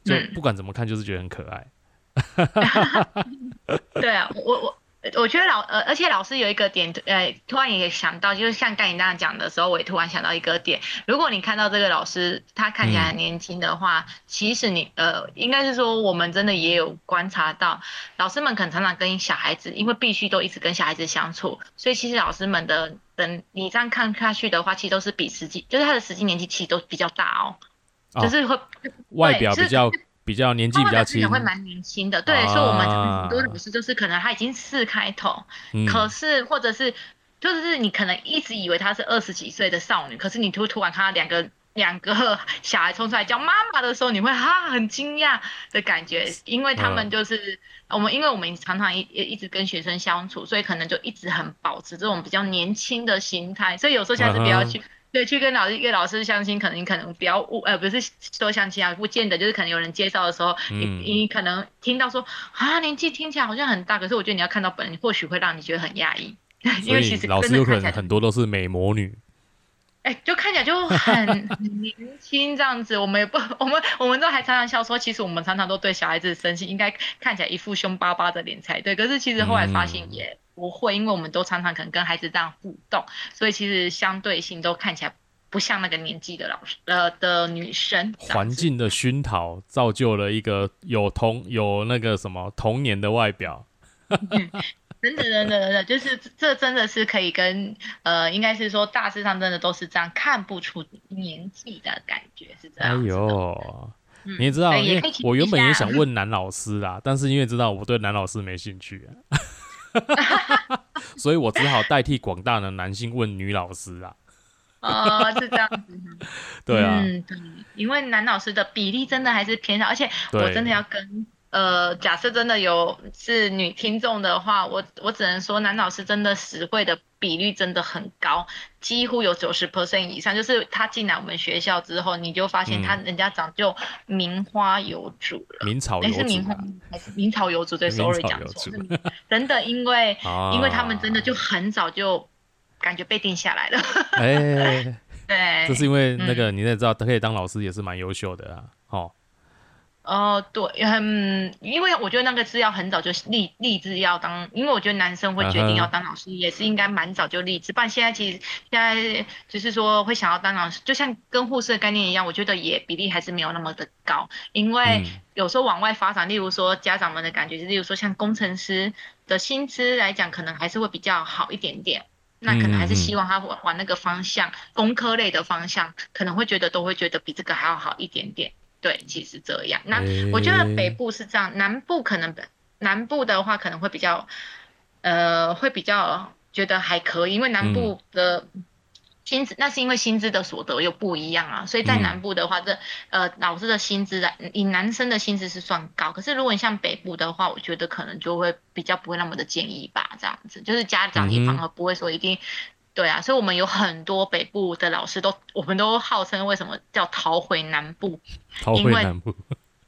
就不管怎么看就是觉得很可爱。对啊，我我我觉得老呃，而且老师有一个点，呃，突然也想到，就是像刚你那样讲的时候，我也突然想到一个点。如果你看到这个老师他看起来很年轻的话，其实你呃，应该是说我们真的也有观察到，老师们可能常常跟小孩子，因为必须都一直跟小孩子相处，所以其实老师们的。等你这样看下去的话，其实都是比实际，就是他的实际年纪其实都比较大哦，就是会外表比较比较年纪比较轻，会蛮年轻的。对，所以我们很多老师就是可能他已经四开头，可是或者是就是你可能一直以为他是二十几岁的少女，可是你突突然看到两个。两个小孩冲出来叫妈妈的时候，你会哈很惊讶的感觉，因为他们就是我们，因为我们常常一一直跟学生相处，所以可能就一直很保持这种比较年轻的心态，所以有时候下次不要去对去跟老师约老师相亲，可能你可能不要误呃不是说相亲啊，不见得就是可能有人介绍的时候，你你可能听到说啊年纪听起来好像很大，可是我觉得你要看到本人，或许会让你觉得很压抑，因为其实老师有可能很多都是美魔女。哎，就看起来就很年轻这样子，我们也不，我们我们都还常常笑说，其实我们常常都对小孩子生气，应该看起来一副凶巴巴的脸才对。可是其实后来发现也不会，因为我们都常常可能跟孩子这样互动，所以其实相对性都看起来不像那个年纪的老师呃的女生。环境的熏陶造就了一个有童有那个什么童年的外表。真的，真的，真的，就是这真的是可以跟呃，应该是说大致上真的都是这样，看不出年纪的感觉是这样。哎呦，你也知道，因为我原本也想问男老师啦，但是因为知道我对男老师没兴趣，所以我只好代替广大的男性问女老师啊。哦，是这样子。对啊，嗯，对，因为男老师的比例真的还是偏少，而且我真的要跟。呃，假设真的有是女听众的话，我我只能说男老师真的实惠的比率真的很高，几乎有九十 percent 以上。就是他进来我们学校之后，你就发现他人家长就名花有主了，名草有主，是名花还是名草有主？对，sorry 讲错，真的，因为 因为他们真的就很早就感觉被定下来了。哎，对，这是因为那个你也知道，可以当老师也是蛮优秀的啊，哦。哦，对，嗯，因为我觉得那个是要很早就立立志要当，因为我觉得男生会决定要当老师，也是应该蛮早就立志。不然现在其实现在就是说会想要当老师，就像跟护士的概念一样，我觉得也比例还是没有那么的高。因为有时候往外发展，例如说家长们的感觉是，例如说像工程师的薪资来讲，可能还是会比较好一点点。那可能还是希望他往往那个方向，工科类的方向，可能会觉得都会觉得比这个还要好一点点。对，其实这样。那我觉得北部是这样，南部可能南部的话可能会比较，呃，会比较觉得还可以，因为南部的薪资，那是因为薪资的所得又不一样啊。所以在南部的话，这呃老师的薪资来，以男生的薪资是算高。可是如果你像北部的话，我觉得可能就会比较不会那么的建议吧，这样子，就是家长也反而不会说一定。对啊，所以我们有很多北部的老师都，我们都号称为什么叫逃回南部？逃回南部。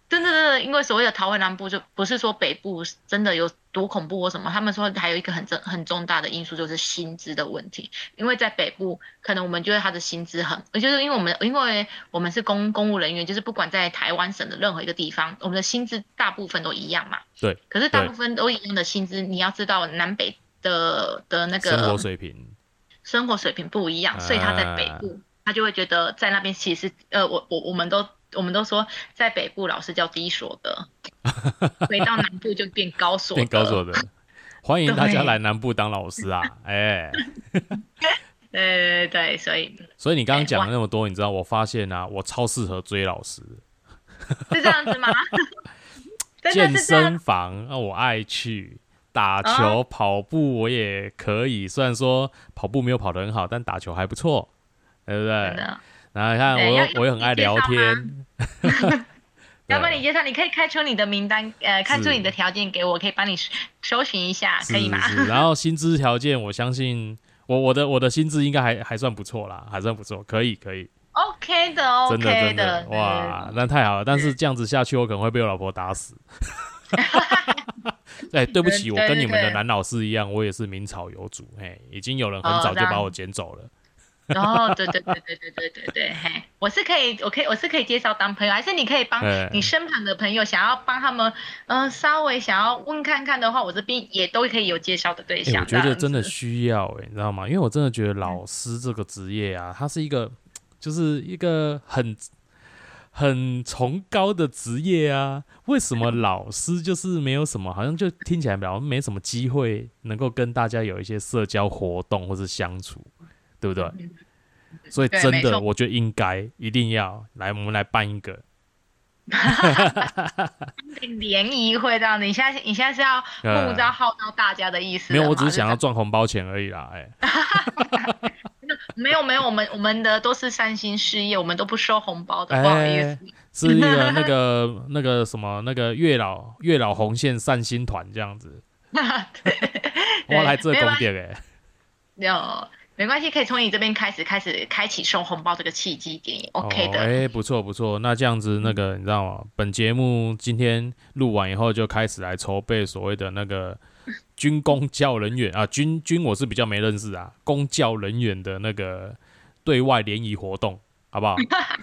真的真的，因为所谓的逃回南部，就不是说北部真的有多恐怖或什么。他们说还有一个很重很重大的因素就是薪资的问题，因为在北部可能我们觉得他的薪资很，就是因为我们因为我们是公公务人员，就是不管在台湾省的任何一个地方，我们的薪资大部分都一样嘛。对。可是大部分都一样的薪资，你要知道南北的的那个生活水平，生活水平不一样，所以他在北部，他就会觉得在那边其实呃，我我我们都。我们都说在北部老师叫低所得，回到南部就变高所变高所得。欢迎大家来南部当老师啊！哎，对对，所以 所以你刚刚讲了那么多，你知道我发现啊，我超适合追老师，是这样子吗？健身房啊，我爱去打球、跑步，我也可以。虽然说跑步没有跑得很好，但打球还不错，对不对？然后你看我，我也很爱聊天。要帮你介绍，你可以开出你的名单，呃，开出你的条件给我，可以帮你搜寻一下，可以吗？然后薪资条件，我相信我我的我的薪资应该还还算不错啦，还算不错，可以可以。OK 的，OK 的，真的真的，哇，那太好了。但是这样子下去，我可能会被我老婆打死。哎，对不起，我跟你们的男老师一样，我也是名草有主，嘿，已经有人很早就把我捡走了。哦，对对对对对对对对，嘿，我是可以，我可以，我是可以介绍当朋友，还是你可以帮你身旁的朋友，想要帮他们，嗯，稍微想要问看看的话，我这边也都可以有介绍的对象。我觉得真的需要，哎，你知道吗？因为我真的觉得老师这个职业啊，它是一个，就是一个很很崇高的职业啊。为什么老师就是没有什么，好像就听起来比较没什么机会能够跟大家有一些社交活动或是相处？对不对？所以真的，我觉得应该一定要来，我们来办一个 联谊会，这样子。你现在你现在是要募招号召大家的意思？没有，我只是想要赚红包钱而已啦。哎，没有没有，我们我们的都是三星事业，我们都不收红包的，不好意思。是一个那个 那个什么那个月老月老红线善心团这样子。我来这公点哎，有。没关系，可以从你这边开始，开始开启收红包这个契机点，OK 的。哎，不错不错，那这样子，那个你知道吗？本节目今天录完以后，就开始来筹备所谓的那个军公教人员啊，军军我是比较没认识啊，公教人员的那个对外联谊活动，好不好？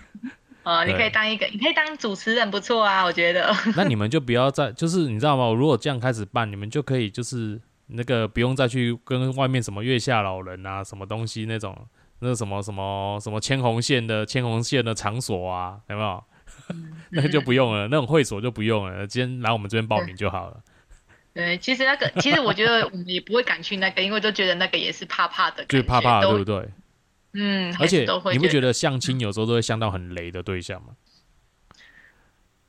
哦，你可以当一个，你可以当主持人，不错啊，我觉得。那你们就不要再，就是你知道吗？如果这样开始办，你们就可以就是。那个不用再去跟外面什么月下老人啊，什么东西那种，那什么什么什么牵红线的牵红线的场所啊，有没有？那个就不用了，那种会所就不用了，今天来我们这边报名就好了。对，其实那个，其实我觉得我们也不会敢去那个，因为都觉得那个也是怕怕的，就怕怕，对不对？嗯，而且你不觉得相亲有时候都会相到很雷的对象吗？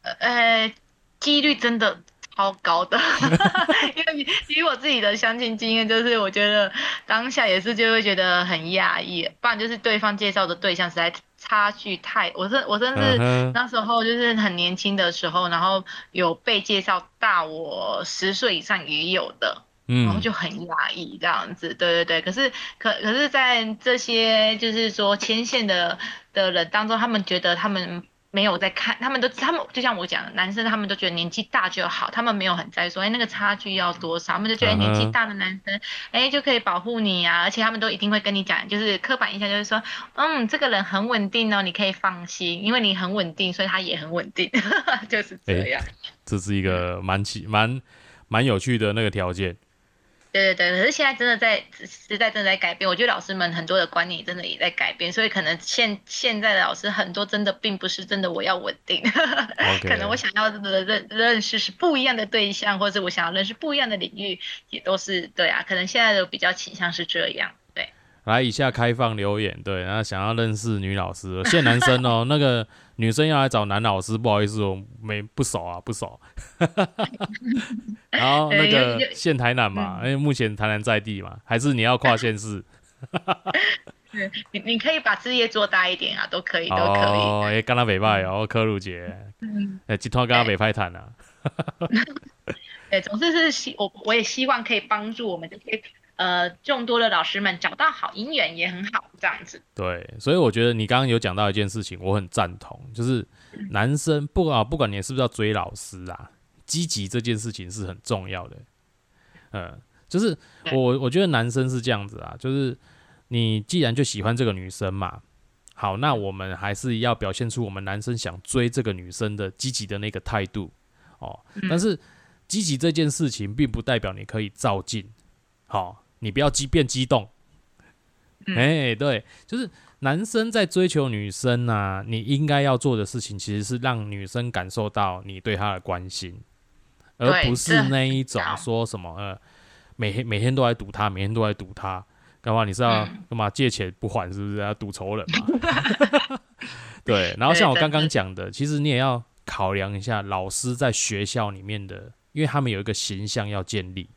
呃，几率真的。超高的，因为以我自己的相亲经验，就是我觉得当下也是就会觉得很讶异，不然就是对方介绍的对象实在差距太，我是我甚至那时候就是很年轻的时候，然后有被介绍大我十岁以上也有的，然后就很压抑这样子，对对对，可是可可是在这些就是说牵线的的人当中，他们觉得他们。没有在看，他们都他们就像我讲，男生他们都觉得年纪大就好，他们没有很在意说，哎，那个差距要多少，他们就觉得年纪大的男生，哎，就可以保护你啊，而且他们都一定会跟你讲，就是刻板印象就是说，嗯，这个人很稳定哦，你可以放心，因为你很稳定，所以他也很稳定，就是这样。这是一个蛮奇蛮蛮有趣的那个条件。对对对，可是现在真的在时代正在改变，我觉得老师们很多的观念真的也在改变，所以可能现现在的老师很多真的并不是真的我要稳定，可能我想要的认认识是不一样的对象，或者我想要认识不一样的领域，也都是对啊，可能现在的比较倾向是这样。来，以下开放留言，对，然后想要认识女老师，现男生哦，那个女生要来找男老师，不好意思，我没不熟啊，不熟。然后那个现台南嘛，因为目前台南在地嘛，还是你要跨县市？你你可以把事业做大一点啊，都可以，都可以。哦，哎，刚刚北派哦，柯鲁杰，哎，集团刚刚北派谈啊。对，总之是希我我也希望可以帮助我们这些。呃众多的老师们找到好姻缘也很好，这样子。对，所以我觉得你刚刚有讲到一件事情，我很赞同，就是男生不管不管你是不是要追老师啊，积极这件事情是很重要的。嗯，就是我我觉得男生是这样子啊，就是你既然就喜欢这个女生嘛，好，那我们还是要表现出我们男生想追这个女生的积极的那个态度哦。但是积极这件事情并不代表你可以照进，好，你不要激变激动。哎，对，就是男生在追求女生啊，你应该要做的事情其实是让女生感受到你对她的关心。而不是那一种说什么呃，每天每天都在赌他，每天都在赌他，干嘛？你是要干嘛？借钱不还是不是？要赌仇人嘛？对。然后像我刚刚讲的，其实你也要考量一下老师在学校里面的，因为他们有一个形象要建立。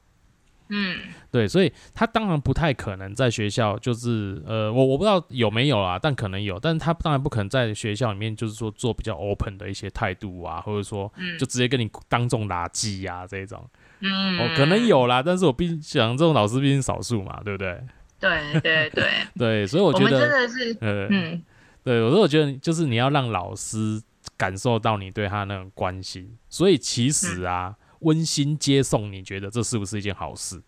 嗯，对，所以他当然不太可能在学校，就是呃，我我不知道有没有啦，但可能有，但是他当然不可能在学校里面，就是说做比较 open 的一些态度啊，或者说就直接跟你当众垃圾呀这种，嗯，哦，可能有啦，但是我毕竟想这种老师毕竟少数嘛，对不对？对 对对。对，所以我觉得真的是，呃，嗯，对，我说我觉得就是你要让老师感受到你对他那种关心，所以其实啊。温馨接送，你觉得这是不是一件好事？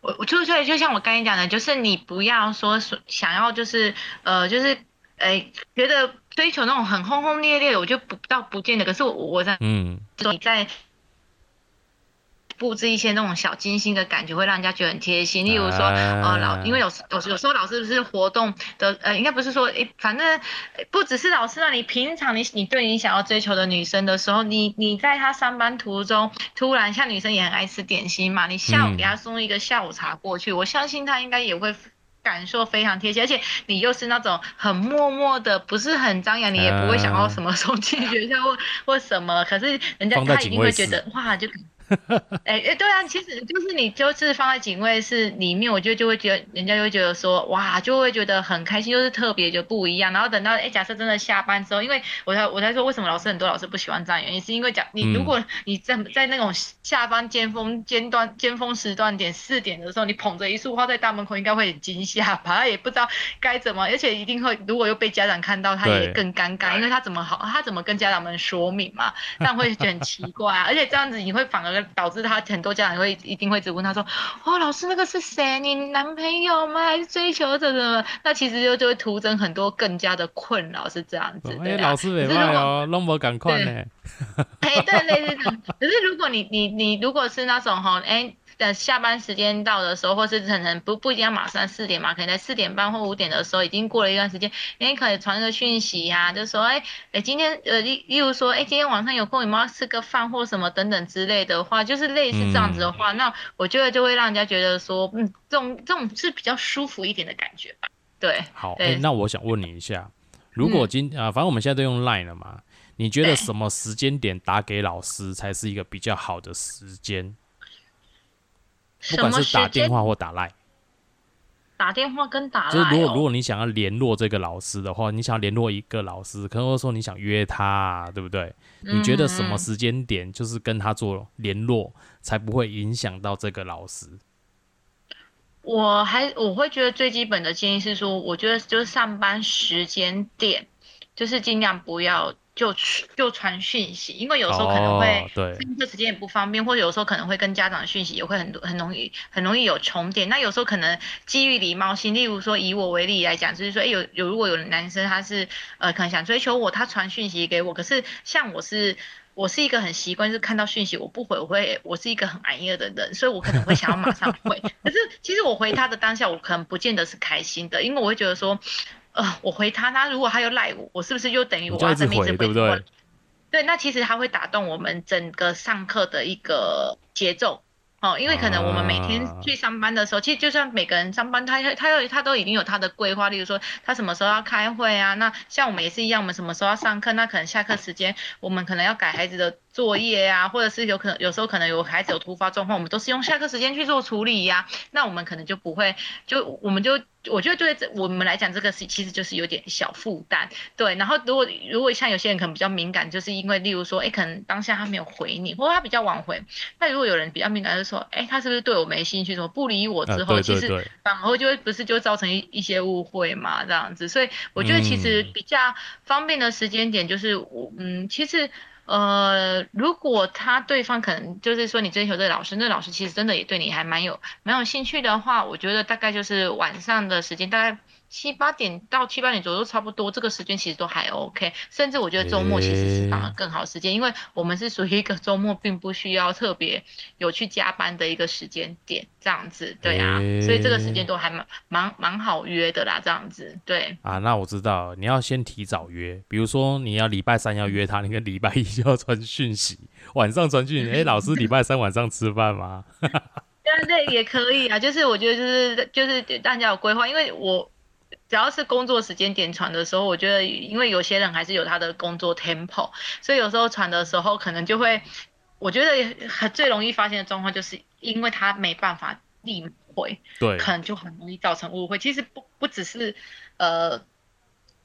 我我就就就像我刚才讲的，就是你不要说想要就是呃就是哎觉得追求那种很轰轰烈烈，我就不到不见得。可是我我在嗯你在。布置一些那种小精心的感觉，会让人家觉得很贴心。例如说，呃，老，因为有有有时候老师不是活动的，呃，应该不是说，诶，反正不只是老师啊，你平常你你对你想要追求的女生的时候，你你在她上班途中，突然像女生也很爱吃点心嘛，你下午给她送一个下午茶过去，我相信她应该也会感受非常贴切。而且你又是那种很默默的，不是很张扬，你也不会想要什么 送进学校或或什么，可是人家他一定会觉得哇，就。哎哎，对啊，其实就是你就是放在警卫室里面，我觉得就会觉得人家就会觉得说哇，就会觉得很开心，就是特别就不一样。然后等到哎，假设真的下班之后，因为我才我才说为什么老师很多老师不喜欢这样，原因是因为讲你如果你在在那种下班尖峰尖端尖峰时段点四点的时候，你捧着一束花在大门口，应该会很惊吓吧？他也不知道该怎么，而且一定会如果又被家长看到，他也更尴尬，因为他怎么好他怎么跟家长们说明嘛？这样会觉得很奇怪啊，而且这样子你会反而。导致他很多家长会一定会只问他说：“哦，老师那个是谁？你男朋友吗？还是追求者什么？”那其实就就会徒增很多更加的困扰，是这样子。哎，老师没坏哦，那么赶快呢？哎，对，类似这样。可是如果你你你如果是那种哈，哎。等下班时间到的时候，或是可能不不一定要马上四点嘛，可能在四点半或五点的时候，已经过了一段时间，你可以传个讯息呀，就说，哎哎，今天呃例例如说，哎，今天晚上有空，你们要吃个饭或什么等等之类的话，就是类似这样子的话，那我觉得就会让人家觉得说，嗯，这种这种是比较舒服一点的感觉吧。对，好，哎，那我想问你一下，如果今啊，反正我们现在都用 Line 了嘛，你觉得什么时间点打给老师才是一个比较好的时间？不管是打电话或打赖，打电话跟打就是如果如果你想要联络这个老师的话，你想要联络一个老师，可能说你想约他，对不对？你觉得什么时间点就是跟他做联络，才不会影响到这个老师？我还我会觉得最基本的建议是说，我觉得就是上班时间点，就是尽量不要。就就传讯息，因为有时候可能会对上课时间也不方便，或者有时候可能会跟家长的讯息也会很多很容易很容易有重叠。那有时候可能基于礼貌性，例如说以我为例来讲，就是说，哎，有有如果有男生他是呃可能想追求我，他传讯息给我，可是像我是我是一个很习惯就是看到讯息我不回，我会我是一个很安逸的人，所以我可能会想要马上回。可是其实我回他的当下，我可能不见得是开心的，因为我会觉得说。呃，我回他，他如果他又赖我，我是不是就等于我要这么一直回？对不对？对，那其实他会打动我们整个上课的一个节奏哦，因为可能我们每天去上班的时候，其实就算每个人上班，他他他他都已经有他的规划，例如说他什么时候要开会啊，那像我们也是一样，我们什么时候要上课，那可能下课时间我们可能要改孩子的作业啊，或者是有可能有时候可能有孩子有突发状况，我们都是用下课时间去做处理呀。那我们可能就不会，就我们就我觉得对这我们来讲，这个是其实就是有点小负担。对，然后如果如果像有些人可能比较敏感，就是因为例如说，哎，可能当下他没有回你，或者他比较晚回。那如果有人比较敏感，就说，哎，他是不是对我没兴趣？什么不理我之后，其实反而就会不是就造成一一些误会嘛，这样子。所以我觉得其实比较方便的时间点就是我嗯，其实。呃，如果他对方可能就是说你追求这老师，那老师其实真的也对你还蛮有蛮有兴趣的话，我觉得大概就是晚上的时间，大概。七八点到七八点左右差不多，这个时间其实都还 OK，甚至我觉得周末其实是反而更好时间，因为我们是属于一个周末并不需要特别有去加班的一个时间点，这样子，对啊，所以这个时间都还蛮蛮蛮好约的啦，这样子，对。啊，那我知道你要先提早约，比如说你要礼拜三要约他，你跟礼拜一就要传讯息，晚上传讯，哎，老师礼拜三晚上吃饭吗？对对，也可以啊，就是我觉得就是就是大家有规划，因为我。只要是工作时间点传的时候，我觉得因为有些人还是有他的工作 tempo，所以有时候传的时候可能就会，我觉得最容易发现的状况就是因为他没办法立回，对，可能就很容易造成误会。其实不不只是呃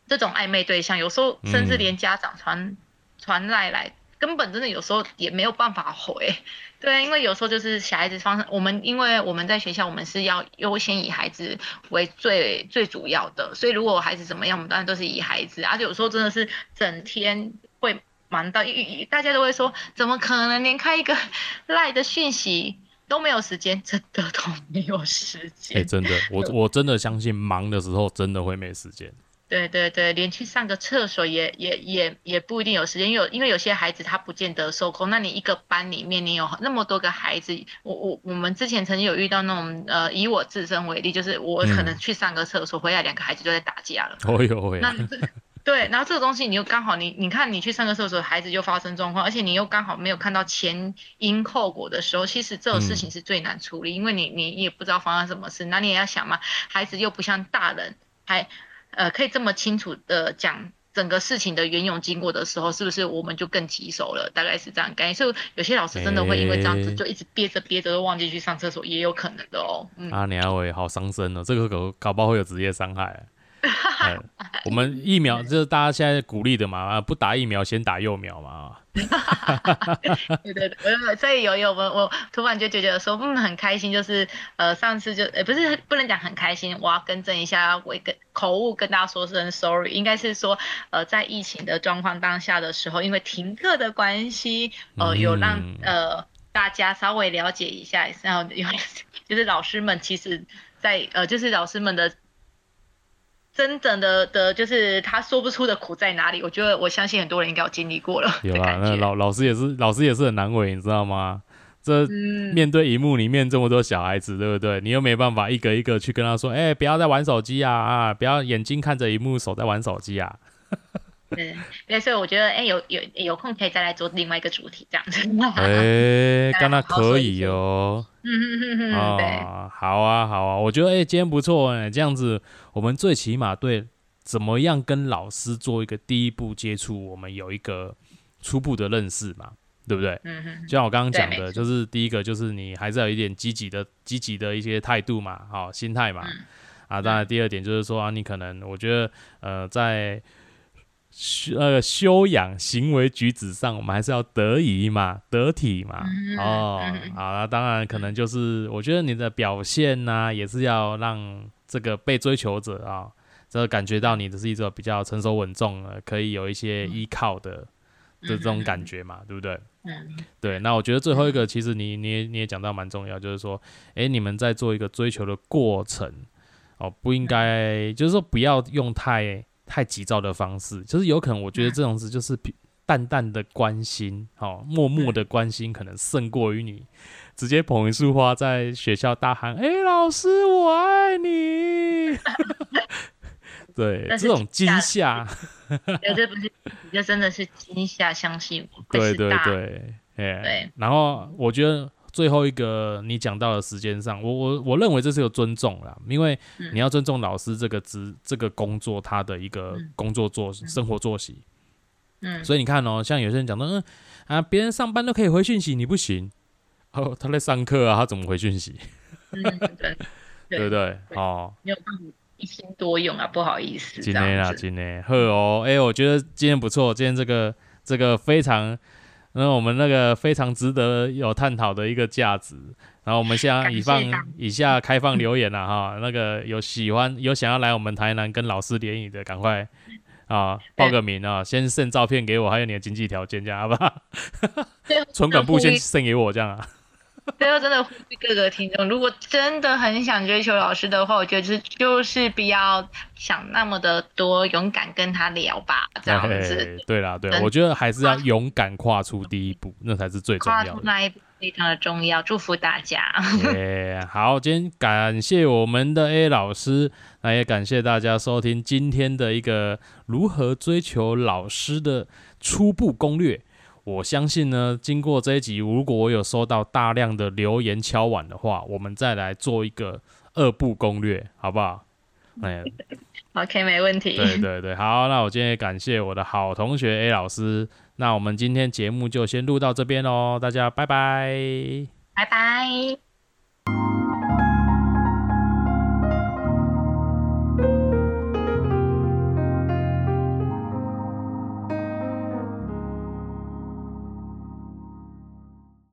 这种暧昧对象，有时候甚至连家长传传来来。根本真的有时候也没有办法回，对，因为有时候就是小孩子方，我们因为我们在学校，我们是要优先以孩子为最最主要的，所以如果孩子怎么样，我们当然都是以孩子，而且有时候真的是整天会忙到，大家都会说，怎么可能连开一个 赖的讯息都没有时间，真的都没有时间。哎，真的，我我真的相信忙的时候真的会没时间。对对对，连去上个厕所也也也也不一定有时间，因为因为有些孩子他不见得受控。那你一个班里面你有那么多个孩子，我我我们之前曾经有遇到那种呃，以我自身为例，就是我可能去上个厕所回来，两个孩子就在打架了。哦哟喂！那对，然后这个东西你又刚好你你看你去上个厕所，孩子就发生状况，而且你又刚好没有看到前因后果的时候，其实这种事情是最难处理，因为你你也不知道发生什么事，那你也要想嘛，孩子又不像大人还。呃，可以这么清楚的讲整个事情的缘由经过的时候，是不是我们就更棘手了？大概是这样，感觉所以有些老师真的会因为这样子就一直憋着憋着都忘记去上厕所，也有可能的哦。啊，你阿伟好伤身哦，这个搞搞不好会有职业伤害。我们疫苗就是大家现在鼓励的嘛，不打疫苗先打幼苗嘛。对对对，所以有有我我突然就觉得说，嗯，很开心，就是呃上次就呃不是不能讲很开心，我要更正一下，我跟口误跟大家说声 sorry，应该是说呃在疫情的状况当下的时候，因为停课的关系，呃有让呃大家稍微了解一下，然后有 就是老师们其实在呃就是老师们的。真正的的，就是他说不出的苦在哪里？我觉得我相信很多人应该有经历过了。有啊，那老老师也是，老师也是很难为，你知道吗？这面对荧幕里面这么多小孩子，对不对？你又没办法一个一个去跟他说，哎，不要再玩手机啊啊！不要眼睛看着荧幕，手在玩手机啊。对，对，所以我觉得，哎，有有有空可以再来做另外一个主题，这样子。哎，刚那可以哦。嗯嗯嗯嗯，对，好啊，好啊，我觉得，哎，今天不错哎，这样子，我们最起码对怎么样跟老师做一个第一步接触，我们有一个初步的认识嘛，对不对？嗯哼，就像我刚刚讲的，就是第一个就是你还是要有一点积极的、积极的一些态度嘛，好，心态嘛。啊，当然，第二点就是说啊，你可能，我觉得，呃，在呃，修养行为举止上，我们还是要得宜嘛，得体嘛。哦，好了，当然可能就是，我觉得你的表现呢，也是要让这个被追求者啊，这感觉到你的是一种比较成熟稳重的，可以有一些依靠的的这种感觉嘛，对不对？嗯，对。那我觉得最后一个，其实你你也你也讲到蛮重要，就是说，哎，你们在做一个追求的过程，哦，不应该，就是说不要用太。太急躁的方式，就是有可能，我觉得这种事就是淡淡的关心，哦，默默的关心，可能胜过于你直接捧一束花在学校大喊：“哎，老师，我爱你。”对，这种惊吓，这不是，这真的是惊吓，相信我。对对对，哎，对。然后我觉得。最后一个你讲到的时间上，我我我认为这是有尊重啦，因为你要尊重老师这个职这个工作他的一个工作作生活作息，嗯，所以你看哦，像有些人讲到，嗯啊，别人上班都可以回讯息，你不行。哦，他在上课啊，他怎么回讯息？嗯，对，对不对？哦，没有办法一心多用啊，不好意思。今天啊，今天呵哦，哎，我觉得今天不错，今天这个这个非常，那我们那个非常值得有探讨的一个价值。然后我们现在以放以下开放留言了哈，那个有喜欢有想要来我们台南跟老师联谊的，赶快啊报个名啊，先送照片给我，还有你的经济条件，这样好不好？存款部先送给我，这样啊。最后真的呼吁各个听众，如果真的很想追求老师的话，我觉得是就是不要想那么的多，勇敢跟他聊吧，这样子。对啦，对，我觉得还是要勇敢跨出第一步，那才是最重要的。跨出那一步非常的重要，祝福大家。好，今天感谢我们的 A 老师，那也感谢大家收听今天的一个如何追求老师的初步攻略。我相信呢，经过这一集，如果我有收到大量的留言敲碗的话，我们再来做一个二步攻略，好不好？哎，OK，没问题。对对对，好，那我今天也感谢我的好同学 A 老师，那我们今天节目就先录到这边喽，大家拜拜，拜拜。